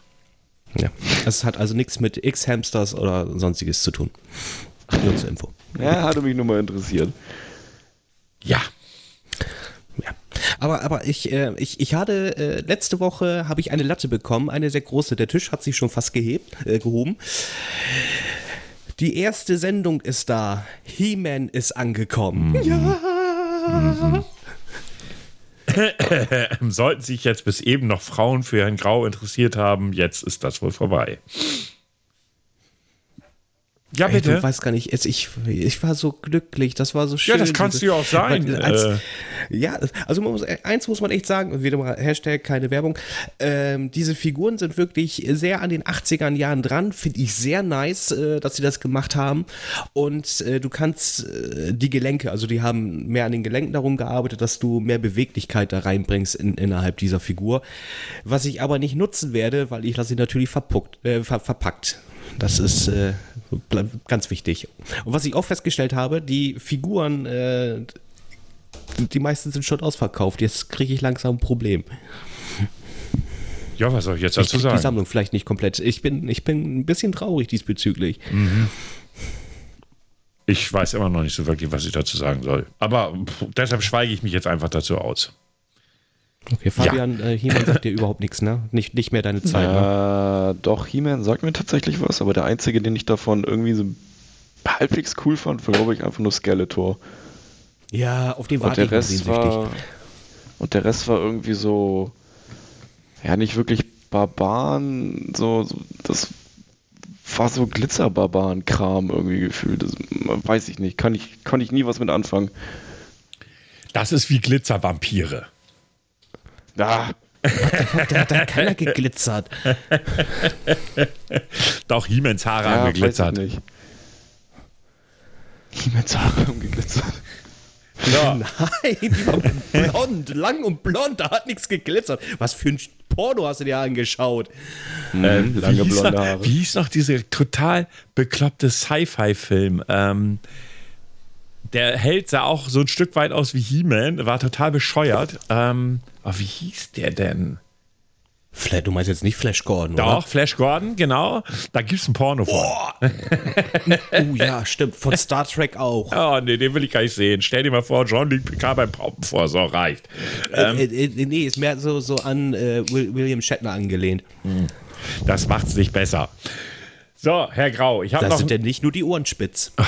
Ja, es hat also nichts mit X-Hamsters oder sonstiges zu tun. Nur zur Info. Ja, hatte mich nur mal interessiert. Ja. Ja. Aber, aber ich, äh, ich, ich hatte äh, letzte Woche habe ich eine Latte bekommen, eine sehr große. Der Tisch hat sich schon fast gehebt, äh, gehoben. Die erste Sendung ist da. He-Man ist angekommen. Mhm. Ja. Mhm. Sollten sich jetzt bis eben noch Frauen für Herrn Grau interessiert haben, jetzt ist das wohl vorbei. Ja, bitte. Ey, du weißt gar nicht, ich, ich war so glücklich, das war so schön. Ja, das kannst du ja auch sein. Weil, als, äh. Ja, also muss, eins muss man echt sagen, wieder mal Hashtag keine Werbung, ähm, diese Figuren sind wirklich sehr an den 80ern Jahren dran, finde ich sehr nice, äh, dass sie das gemacht haben und äh, du kannst äh, die Gelenke, also die haben mehr an den Gelenken darum gearbeitet, dass du mehr Beweglichkeit da reinbringst in, innerhalb dieser Figur, was ich aber nicht nutzen werde, weil ich lasse sie natürlich verpuckt, äh, ver verpackt. Das ist äh, ganz wichtig. Und was ich auch festgestellt habe, die Figuren, äh, die meisten sind schon ausverkauft. Jetzt kriege ich langsam ein Problem. Ja, was soll ich jetzt dazu ich sagen? Die Sammlung vielleicht nicht komplett. Ich bin, ich bin ein bisschen traurig diesbezüglich. Mhm. Ich weiß immer noch nicht so wirklich, was ich dazu sagen soll. Aber deshalb schweige ich mich jetzt einfach dazu aus. Okay, Fabian, ja. äh, He-Man sagt dir überhaupt nichts, ne? Nicht, nicht mehr deine Zeit, ne? Doch, He-Man sagt mir tatsächlich was, aber der einzige, den ich davon irgendwie so halbwegs cool fand, war, glaube ich, einfach nur Skeletor. Ja, auf den war der Rest war Und der Rest war irgendwie so, ja, nicht wirklich Barbaren, so, so das war so Glitzerbarbaren-Kram irgendwie gefühlt. Das, weiß ich nicht, kann ich, kann ich nie was mit anfangen. Das ist wie Glitzervampire. Ah. der hat da keiner geglitzert. Doch, Hiemens Haare ja, haben geglitzert. Hiemens Haare haben geglitzert. Ja. Nein, die war blond, lang und blond, da hat nichts geglitzert. Was für ein Porno hast du dir angeschaut? Mhm, ähm, lange blonde Haare. Noch, wie hieß noch dieser total bekloppte Sci-Fi-Film? Ähm, Der Held sah auch so ein Stück weit aus wie He-Man, war total bescheuert. Ähm, aber wie hieß der denn? Flash, du meinst jetzt nicht Flash Gordon, Doch, oder? Flash Gordon, genau. Da gibt es ein Porno von. oh ja, stimmt. Von Star Trek auch. Oh, nee, den will ich gar nicht sehen. Stell dir mal vor, Jean-Luc Picard beim Paupen vor, so reicht. Ähm, äh, äh, äh, nee, ist mehr so, so an äh, William Shatner angelehnt. Das macht es nicht besser. So, Herr Grau, ich habe noch... Das sind ja nicht nur die Ohren spitz. Oh.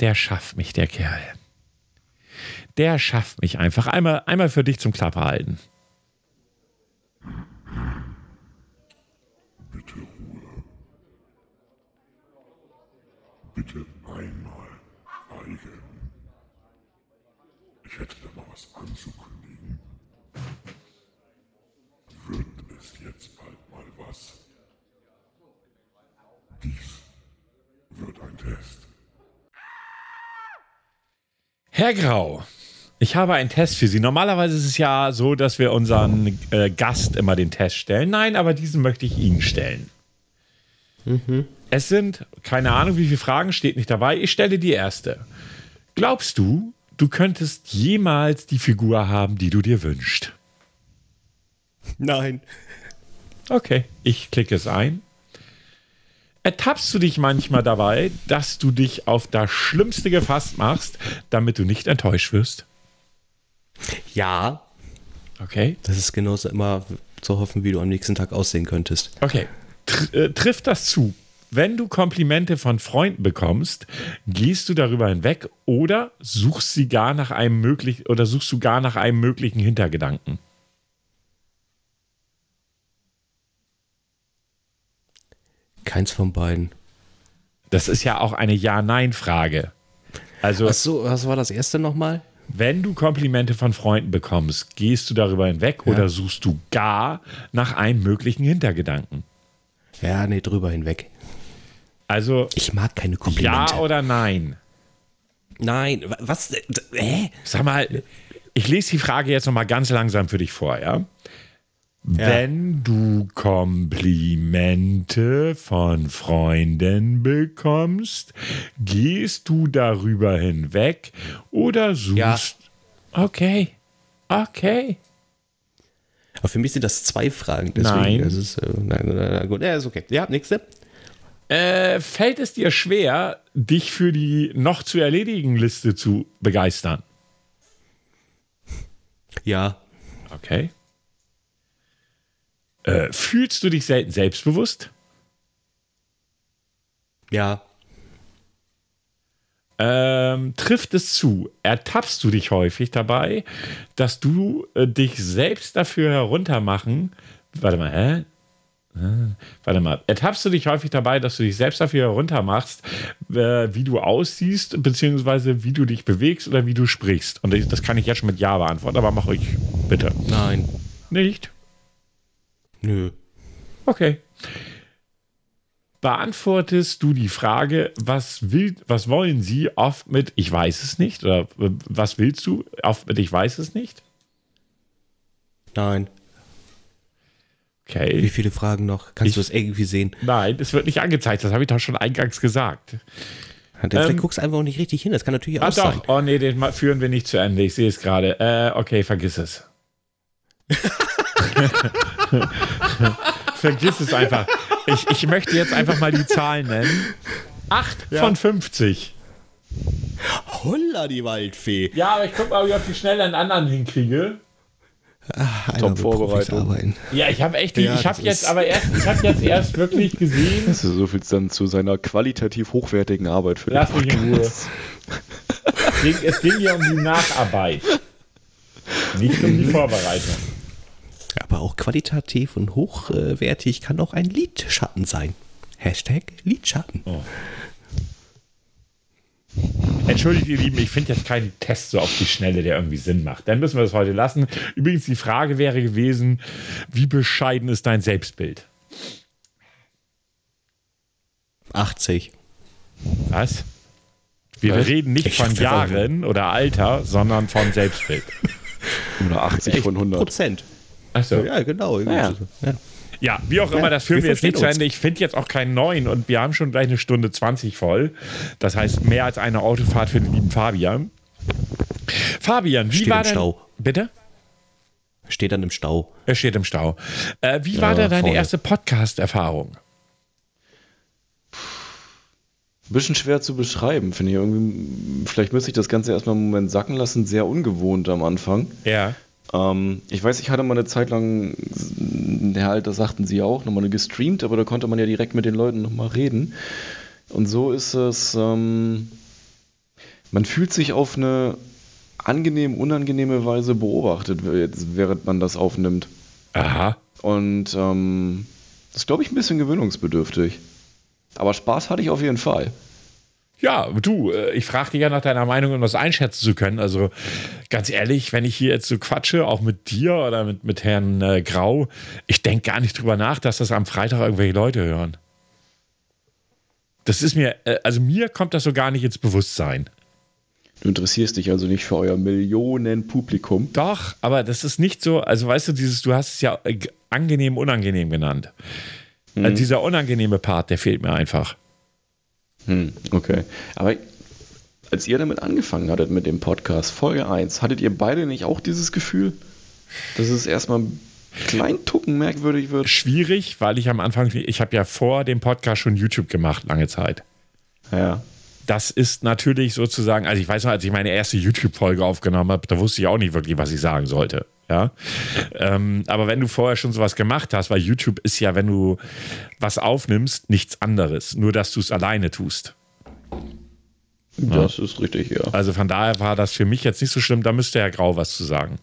Der schafft mich, der Kerl der schafft mich einfach. Einmal, einmal für dich zum Klappe halten. Bitte Ruhe. Bitte einmal schweigen. Ich hätte da mal was anzukündigen. Wird es jetzt bald mal was? Dies wird ein Test. Herr Grau, ich habe einen Test für Sie. Normalerweise ist es ja so, dass wir unseren äh, Gast immer den Test stellen. Nein, aber diesen möchte ich Ihnen stellen. Mhm. Es sind, keine Ahnung, wie viele Fragen, steht nicht dabei. Ich stelle die erste. Glaubst du, du könntest jemals die Figur haben, die du dir wünschst? Nein. Okay, ich klicke es ein. Ertappst du dich manchmal dabei, dass du dich auf das Schlimmste gefasst machst, damit du nicht enttäuscht wirst? Ja. Okay. Das ist genauso immer zu hoffen, wie du am nächsten Tag aussehen könntest. Okay. Tr äh, trifft das zu? Wenn du Komplimente von Freunden bekommst, gehst du darüber hinweg oder suchst sie gar nach einem möglichen oder suchst du gar nach einem möglichen Hintergedanken? Keins von beiden. Das ist ja auch eine Ja-Nein-Frage. Also, Ach so, was war das erste nochmal? Wenn du Komplimente von Freunden bekommst, gehst du darüber hinweg ja. oder suchst du gar nach einem möglichen Hintergedanken? Ja, nee, drüber hinweg. Also. Ich mag keine Komplimente. Ja oder nein? Nein, was? Hä? Sag mal, ich lese die Frage jetzt nochmal ganz langsam für dich vor, ja? Ja. Wenn du Komplimente von Freunden bekommst, gehst du darüber hinweg oder suchst. Ja. Okay. Okay. Aber für mich sind das zwei Fragen. Deswegen nein. Ist es, äh, nein, nein, nein, gut. Ja, ist okay. Ja, nächste. Äh, fällt es dir schwer, dich für die noch zu erledigen Liste zu begeistern? Ja. Okay. Äh, fühlst du dich selten selbstbewusst? Ja. Ähm, trifft es zu? Ertappst du dich häufig dabei, dass du äh, dich selbst dafür heruntermachen? Warte mal, hä? Ah, warte mal, ertappst du dich häufig dabei, dass du dich selbst dafür heruntermachst, äh, wie du aussiehst, beziehungsweise wie du dich bewegst oder wie du sprichst? Und das kann ich jetzt schon mit Ja beantworten, aber mach ruhig, bitte. Nein. Nicht? Nö. Okay. Beantwortest du die Frage, was, will, was wollen Sie oft mit Ich weiß es nicht? Oder äh, was willst du oft mit Ich weiß es nicht? Nein. Okay. Wie viele Fragen noch? Kannst ich, du das irgendwie sehen? Nein, es wird nicht angezeigt. Das habe ich doch schon eingangs gesagt. Vielleicht ähm, guckst du einfach auch nicht richtig hin. Das kann natürlich ah, auch doch. sein. Oh nee, den führen wir nicht zu Ende. Ich sehe es gerade. Äh, okay, vergiss es. Vergiss es einfach. Ich, ich möchte jetzt einfach mal die Zahlen nennen. 8 ja. von 50. Holla, die Waldfee. Ja, aber ich guck mal, ob ich auf die schnell einen anderen hinkriege. Ach, Top Vorbereitung. Ja, ich habe echt, die, ja, ich habe jetzt aber erst, ich habe jetzt erst wirklich gesehen. Das ist so viel dann zu seiner qualitativ hochwertigen Arbeit für Lass mich in Ruhe. es, ging, es ging ja um die Nacharbeit, nicht um die Vorbereitung. Aber auch qualitativ und hochwertig kann auch ein Lidschatten sein. Hashtag Lidschatten. Oh. Entschuldigt, ihr Lieben, ich finde jetzt keinen Test so auf die Schnelle, der irgendwie Sinn macht. Dann müssen wir das heute lassen. Übrigens, die Frage wäre gewesen: Wie bescheiden ist dein Selbstbild? 80. Was? Wir Was? reden nicht ich von Jahren oder Alter, sondern von Selbstbild. Oder 80 von 100. Prozent. Achso. Ja, genau. Ja. Ja. Ja, wie auch immer, das führen wir, wir jetzt nicht zu Ende. Ich finde jetzt auch keinen neuen und wir haben schon gleich eine Stunde 20 voll. Das heißt, mehr als eine Autofahrt für den lieben Fabian. Fabian, wie Steht war im denn... Stau. Bitte? Steht dann im Stau. Er steht im Stau. Äh, wie war denn deine vorne. erste Podcast-Erfahrung? Ein bisschen schwer zu beschreiben, finde ich. Irgendwie, vielleicht müsste ich das Ganze erstmal einen Moment sacken lassen. Sehr ungewohnt am Anfang. Ja. Ähm, ich weiß, ich hatte mal eine Zeit lang, ja, halt, das sagten sie auch, nochmal gestreamt, aber da konnte man ja direkt mit den Leuten nochmal reden. Und so ist es, ähm, man fühlt sich auf eine angenehm, unangenehme Weise beobachtet, während man das aufnimmt. Aha. Und ähm, das ist, glaube ich, ein bisschen gewöhnungsbedürftig. Aber Spaß hatte ich auf jeden Fall. Ja, du, äh, ich frage dich ja nach deiner Meinung, um das einschätzen zu können. Also ganz ehrlich, wenn ich hier jetzt so quatsche, auch mit dir oder mit, mit Herrn äh, Grau, ich denke gar nicht drüber nach, dass das am Freitag irgendwelche Leute hören. Das ist mir, äh, also mir kommt das so gar nicht ins Bewusstsein. Du interessierst dich also nicht für euer Millionen-Publikum. Doch, aber das ist nicht so, also weißt du, dieses, du hast es ja äh, angenehm, unangenehm genannt. Also dieser unangenehme Part, der fehlt mir einfach. Hm, okay. Aber als ihr damit angefangen hattet mit dem Podcast, Folge 1, hattet ihr beide nicht auch dieses Gefühl, dass es erstmal ein klein Tucken merkwürdig wird? Schwierig, weil ich am Anfang, ich habe ja vor dem Podcast schon YouTube gemacht, lange Zeit. Ja. Das ist natürlich sozusagen, also ich weiß noch, als ich meine erste YouTube-Folge aufgenommen habe, da wusste ich auch nicht wirklich, was ich sagen sollte. Ja. Ähm, aber wenn du vorher schon sowas gemacht hast, weil YouTube ist ja, wenn du was aufnimmst, nichts anderes, nur dass du es alleine tust. Das ist richtig, ja. Also von daher war das für mich jetzt nicht so schlimm, da müsste Herr Grau was zu sagen.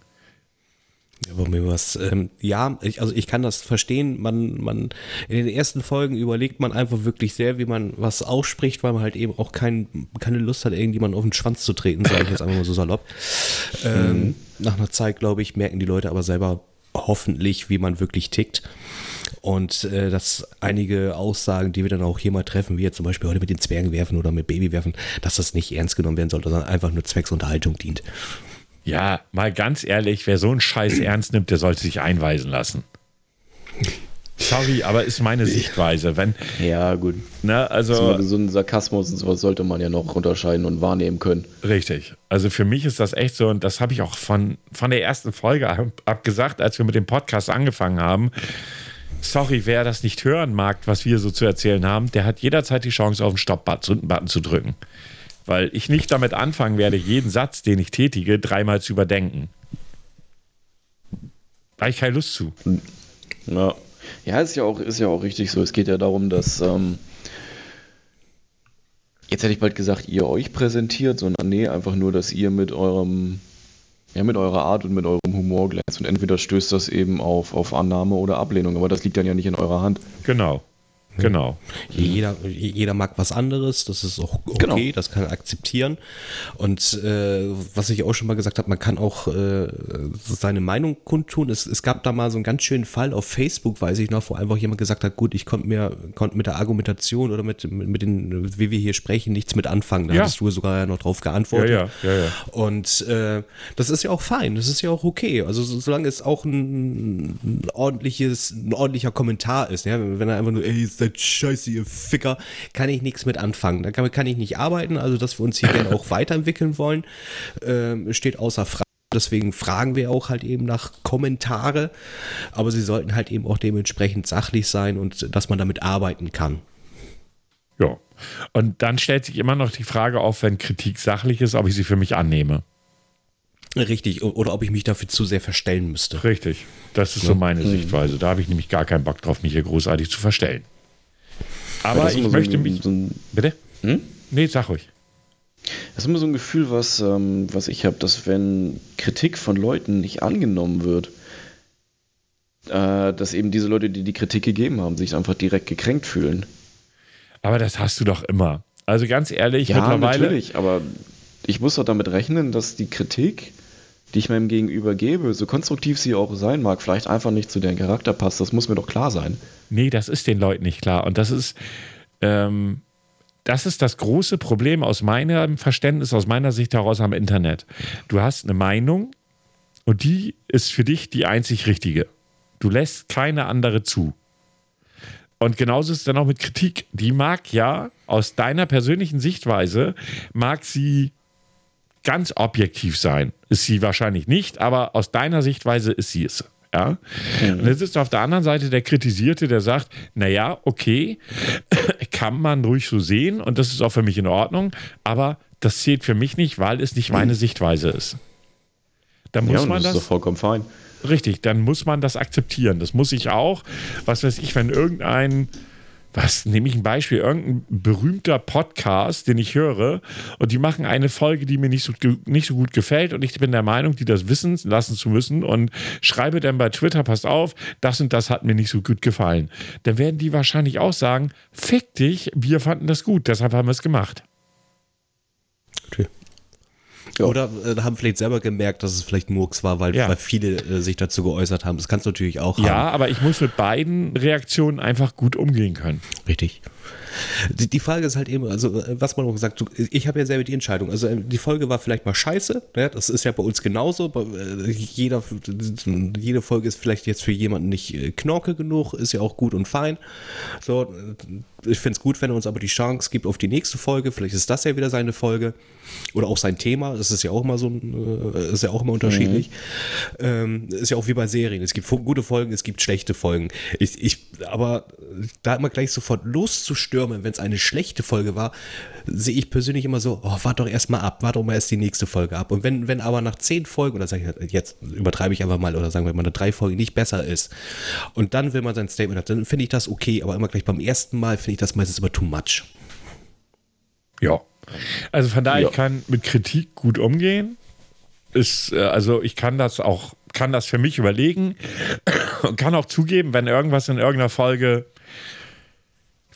Ja, aber mir was, ähm, ja, ich, also ich kann das verstehen. Man, man, in den ersten Folgen überlegt man einfach wirklich sehr, wie man was ausspricht, weil man halt eben auch kein, keine Lust hat, irgendjemanden auf den Schwanz zu treten, sage ich jetzt einfach mal so salopp. Ähm, nach einer Zeit, glaube ich, merken die Leute aber selber hoffentlich, wie man wirklich tickt. Und äh, dass einige Aussagen, die wir dann auch hier mal treffen, wie jetzt zum Beispiel heute mit den Zwergen werfen oder mit Baby werfen, dass das nicht ernst genommen werden sollte, sondern einfach nur Zwecksunterhaltung dient. Ja, mal ganz ehrlich, wer so einen Scheiß ernst nimmt, der sollte sich einweisen lassen. Sorry, aber ist meine Sichtweise. Wenn, Ja, gut. ne, also. So, so einen Sarkasmus und sowas sollte man ja noch unterscheiden und wahrnehmen können. Richtig. Also für mich ist das echt so, und das habe ich auch von, von der ersten Folge ab, ab gesagt, als wir mit dem Podcast angefangen haben. Sorry, wer das nicht hören mag, was wir so zu erzählen haben, der hat jederzeit die Chance, auf den Stopp-Button zu drücken. Weil ich nicht damit anfangen werde, jeden Satz, den ich tätige, dreimal zu überdenken. Da habe ich keine Lust zu. Ja. Ja, ist ja auch, ist ja auch richtig so. Es geht ja darum, dass, ähm, jetzt hätte ich bald gesagt, ihr euch präsentiert, sondern nee, einfach nur, dass ihr mit eurem, ja, mit eurer Art und mit eurem Humor glänzt. Und entweder stößt das eben auf, auf Annahme oder Ablehnung, aber das liegt dann ja nicht in eurer Hand. Genau. Genau. Jeder, jeder mag was anderes, das ist auch okay, Genau. das kann er akzeptieren. Und äh, was ich auch schon mal gesagt habe, man kann auch äh, seine Meinung kundtun. Es, es gab da mal so einen ganz schönen Fall auf Facebook, weiß ich noch, wo einfach jemand gesagt hat, gut, ich konnte mir konnte mit der Argumentation oder mit, mit, mit den, wie wir hier sprechen, nichts mit anfangen. Da Ja. hattest du sogar ja noch drauf Ja, geantwortet. ja, ja, ja. Und äh, das ist ja auch fein, das ist ja auch okay. Also so, solange es auch ein, ein ordentliches, ein ordentlicher Kommentar ist, ja, wenn er einfach nur, ey, ihr seid scheiße, ihr Ficker, kann ich nichts mit anfangen. Da kann, kann ich nicht arbeiten. Also, dass wir uns hier gerne auch weiterentwickeln wollen, ähm, steht außer Frage. Deswegen fragen wir auch halt eben nach Kommentare, aber sie sollten halt eben auch dementsprechend sachlich sein und dass man damit arbeiten kann. Ja. Und dann stellt sich immer noch die Frage auf, wenn Kritik sachlich ist, ob ich sie für mich annehme. Richtig, oder ob ich mich dafür zu sehr verstellen müsste. Richtig. Das ist so meine Sichtweise. Da habe ich nämlich gar keinen Bock drauf, mich hier großartig zu verstellen. Aber ich so möchte ein- mich. So ein, Bitte? Hm? Nee, sag ruhig. das ist immer so ein Gefühl, was, ähm, was ich habe, dass wenn Kritik von Leuten nicht angenommen wird, äh, dass eben diese Leute, die die Kritik gegeben haben, sich einfach direkt gekränkt fühlen. Aber das hast du doch immer. Also ganz ehrlich, mittlerweile. natürlich, aber ich muss doch damit rechnen, dass die Kritik, die ich meinem Gegenüber gebe, so konstruktiv sie auch sein mag, vielleicht einfach nicht zu deren Charakter passt. Das muss mir doch klar sein. Nee, das ist den Leuten nicht klar. Und das ist, ähm, das ist das große Problem aus meinem Verständnis, aus meiner Sicht heraus am Internet. Du hast eine Meinung und die ist für dich die einzig richtige. Du lässt keine andere zu. und genauso ist es dann auch mit Kritik. Die mag ja aus deiner persönlichen Sichtweise, mag sie ganz objektiv sein. Ist sie wahrscheinlich nicht, aber aus deiner Sichtweise ist sie es. Ja? Mhm. Und jetzt ist auf der anderen Seite der Kritisierte, der sagt, naja, okay, kann man ruhig so sehen und das ist auch für mich in Ordnung, aber das zählt für mich nicht, weil es nicht meine Sichtweise ist. Dann muss ja, man das. Ist doch vollkommen fein. Richtig, dann muss man das akzeptieren. Das muss ich auch. Was weiß ich, wenn irgendein was nehme ich ein Beispiel, irgendein berühmter Podcast, den ich höre, und die machen eine Folge, die mir nicht so, nicht so gut gefällt, und ich bin der Meinung, die das wissen lassen zu müssen, und schreibe dann bei Twitter, passt auf, das und das hat mir nicht so gut gefallen. Dann werden die wahrscheinlich auch sagen, fick dich, wir fanden das gut, deshalb haben wir es gemacht. Okay. Ja. Oder äh, haben vielleicht selber gemerkt, dass es vielleicht Murks war, weil, ja. weil viele äh, sich dazu geäußert haben. Das kannst du natürlich auch ja, haben. Ja, aber ich muss mit beiden Reaktionen einfach gut umgehen können. Richtig. Die, die Frage ist halt eben, also äh, was man auch gesagt, ich habe ja selber die Entscheidung. Also äh, die Folge war vielleicht mal scheiße, ne? das ist ja bei uns genauso. Äh, jeder, jede Folge ist vielleicht jetzt für jemanden nicht knorke genug, ist ja auch gut und fein. So, ich finde es gut, wenn er uns aber die Chance gibt auf die nächste Folge. Vielleicht ist das ja wieder seine Folge oder auch sein Thema. Das ist ja auch immer so, ist ja auch immer unterschiedlich. Mhm. Ähm, ist ja auch wie bei Serien. Es gibt gute Folgen, es gibt schlechte Folgen. Ich, ich aber da immer gleich sofort loszustürmen, wenn es eine schlechte Folge war, sehe ich persönlich immer so, oh, warte doch erstmal ab, warte doch mal erst die nächste Folge ab. Und wenn, wenn aber nach zehn Folgen, oder sage ich jetzt übertreibe ich einfach mal, oder sagen wir mal, eine drei Folge nicht besser ist, und dann will man sein Statement hat, dann finde ich das okay, aber immer gleich beim ersten Mal finde ich das meistens immer too much. Ja. Also von daher, ja. ich kann mit Kritik gut umgehen. Ist, äh, also ich kann das auch, kann das für mich überlegen und kann auch zugeben, wenn irgendwas in irgendeiner Folge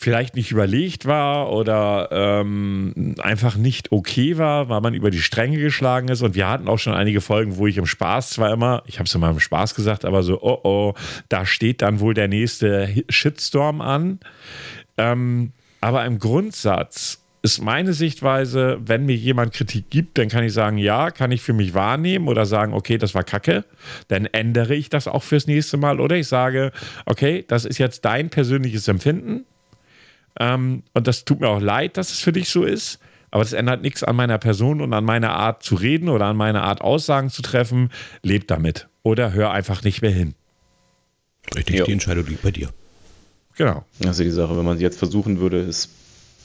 vielleicht nicht überlegt war oder ähm, einfach nicht okay war, weil man über die Stränge geschlagen ist. Und wir hatten auch schon einige Folgen, wo ich im Spaß zwar immer, ich habe es immer im Spaß gesagt, aber so, oh oh, da steht dann wohl der nächste Shitstorm an. Ähm, aber im Grundsatz ist meine Sichtweise, wenn mir jemand Kritik gibt, dann kann ich sagen, ja, kann ich für mich wahrnehmen oder sagen, okay, das war Kacke, dann ändere ich das auch fürs nächste Mal oder ich sage, okay, das ist jetzt dein persönliches Empfinden ähm, und das tut mir auch leid, dass es für dich so ist, aber das ändert nichts an meiner Person und an meiner Art zu reden oder an meiner Art Aussagen zu treffen. Leb damit oder hör einfach nicht mehr hin. Richtig, jo. die Entscheidung liegt bei dir. Genau. Also die Sache, wenn man jetzt versuchen würde, ist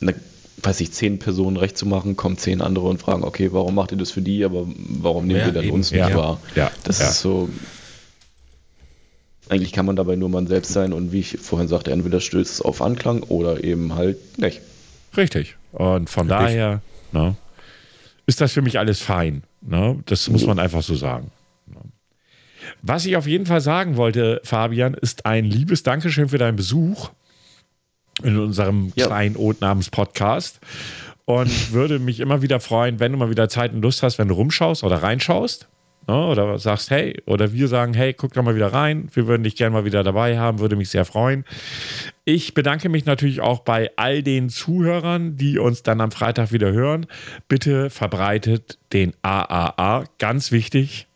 eine weiß ich, zehn Personen recht zu machen, kommen zehn andere und fragen, okay, warum macht ihr das für die, aber warum nehmt ja, ihr dann eben. uns nicht ja. wahr? Ja. Das ja. ist so. Eigentlich kann man dabei nur man selbst sein und wie ich vorhin sagte, entweder stößt es auf Anklang oder eben halt nicht. Richtig. Und von Richtig. daher ne, ist das für mich alles fein. Ne? Das muss man einfach so sagen. Ne. Was ich auf jeden Fall sagen wollte, Fabian, ist ein liebes Dankeschön für deinen Besuch in unserem ja. kleinen Ode namens Podcast. Und würde mich immer wieder freuen, wenn du mal wieder Zeit und Lust hast, wenn du rumschaust oder reinschaust. Ne, oder sagst, hey, oder wir sagen, hey, guck doch mal wieder rein. Wir würden dich gerne mal wieder dabei haben, würde mich sehr freuen. Ich bedanke mich natürlich auch bei all den Zuhörern, die uns dann am Freitag wieder hören. Bitte verbreitet den AAA, ganz wichtig.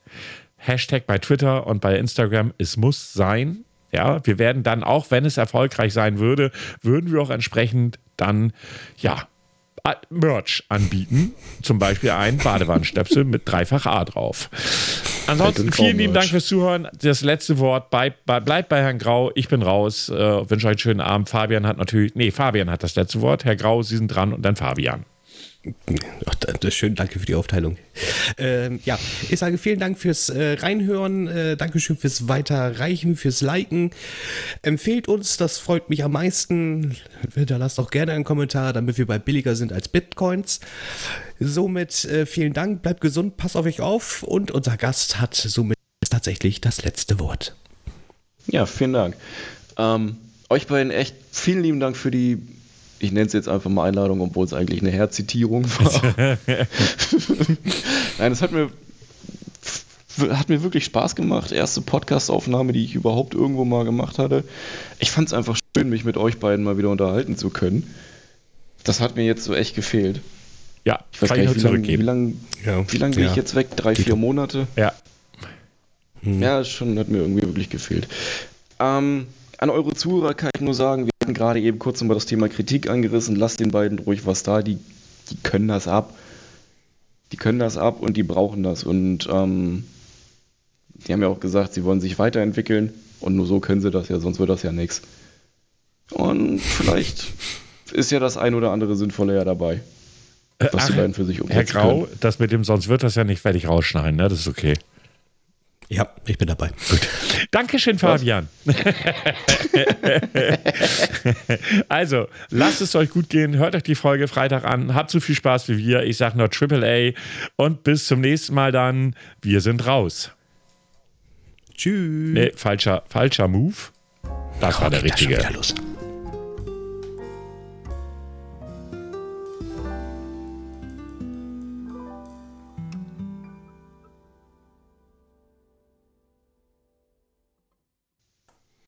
Hashtag bei Twitter und bei Instagram, es muss sein. Ja, wir werden dann auch, wenn es erfolgreich sein würde, würden wir auch entsprechend dann, ja, Merch anbieten. Zum Beispiel ein Badewannenstöpsel mit dreifach A drauf. Ansonsten vielen lieben Dank fürs Zuhören. Das letzte Wort bei, bei, bleibt bei Herrn Grau. Ich bin raus. Äh, wünsche euch einen schönen Abend. Fabian hat natürlich, nee, Fabian hat das letzte Wort. Herr Grau, Sie sind dran und dann Fabian. Ach, schön, danke für die Aufteilung. Ähm, ja, ich sage vielen Dank fürs äh, Reinhören, äh, Dankeschön fürs Weiterreichen, fürs Liken. Empfehlt uns, das freut mich am meisten. Da lasst auch gerne einen Kommentar, damit wir bald billiger sind als Bitcoins. Somit äh, vielen Dank, bleibt gesund, passt auf euch auf und unser Gast hat somit tatsächlich das letzte Wort. Ja, vielen Dank. Ähm, euch beiden echt vielen lieben Dank für die ich nenne es jetzt einfach mal Einladung, obwohl es eigentlich eine Herzitierung war. Nein, es hat mir, hat mir wirklich Spaß gemacht. Erste Podcast-Aufnahme, die ich überhaupt irgendwo mal gemacht hatte. Ich fand es einfach schön, mich mit euch beiden mal wieder unterhalten zu können. Das hat mir jetzt so echt gefehlt. Ja, ich weiß gar nicht, wie lange wie lang, ja. lang bin ja. ich jetzt weg? Drei, vier Monate? Ja. Hm. Ja, schon hat mir irgendwie wirklich gefehlt. Ähm, an eure Zuhörer kann ich nur sagen, wir hatten gerade eben kurz nochmal das Thema Kritik angerissen. Lass den beiden ruhig was da. Die, die können das ab. Die können das ab und die brauchen das. Und ähm, die haben ja auch gesagt, sie wollen sich weiterentwickeln. Und nur so können sie das ja, sonst wird das ja nichts. Und vielleicht ist ja das ein oder andere Sinnvolle ja dabei. Was Ach, die beiden für sich umsetzen Herr Grau, können. das mit dem sonst wird das ja nicht fertig rausschneiden, ne? Das ist okay. Ja, ich bin dabei. Gut. Dankeschön, Fabian. also, lasst es euch gut gehen. Hört euch die Folge Freitag an. Habt so viel Spaß wie wir. Ich sage nur Triple A. Und bis zum nächsten Mal dann. Wir sind raus. Tschüss. Nee, falscher, falscher Move. Das oh, war der richtige. Das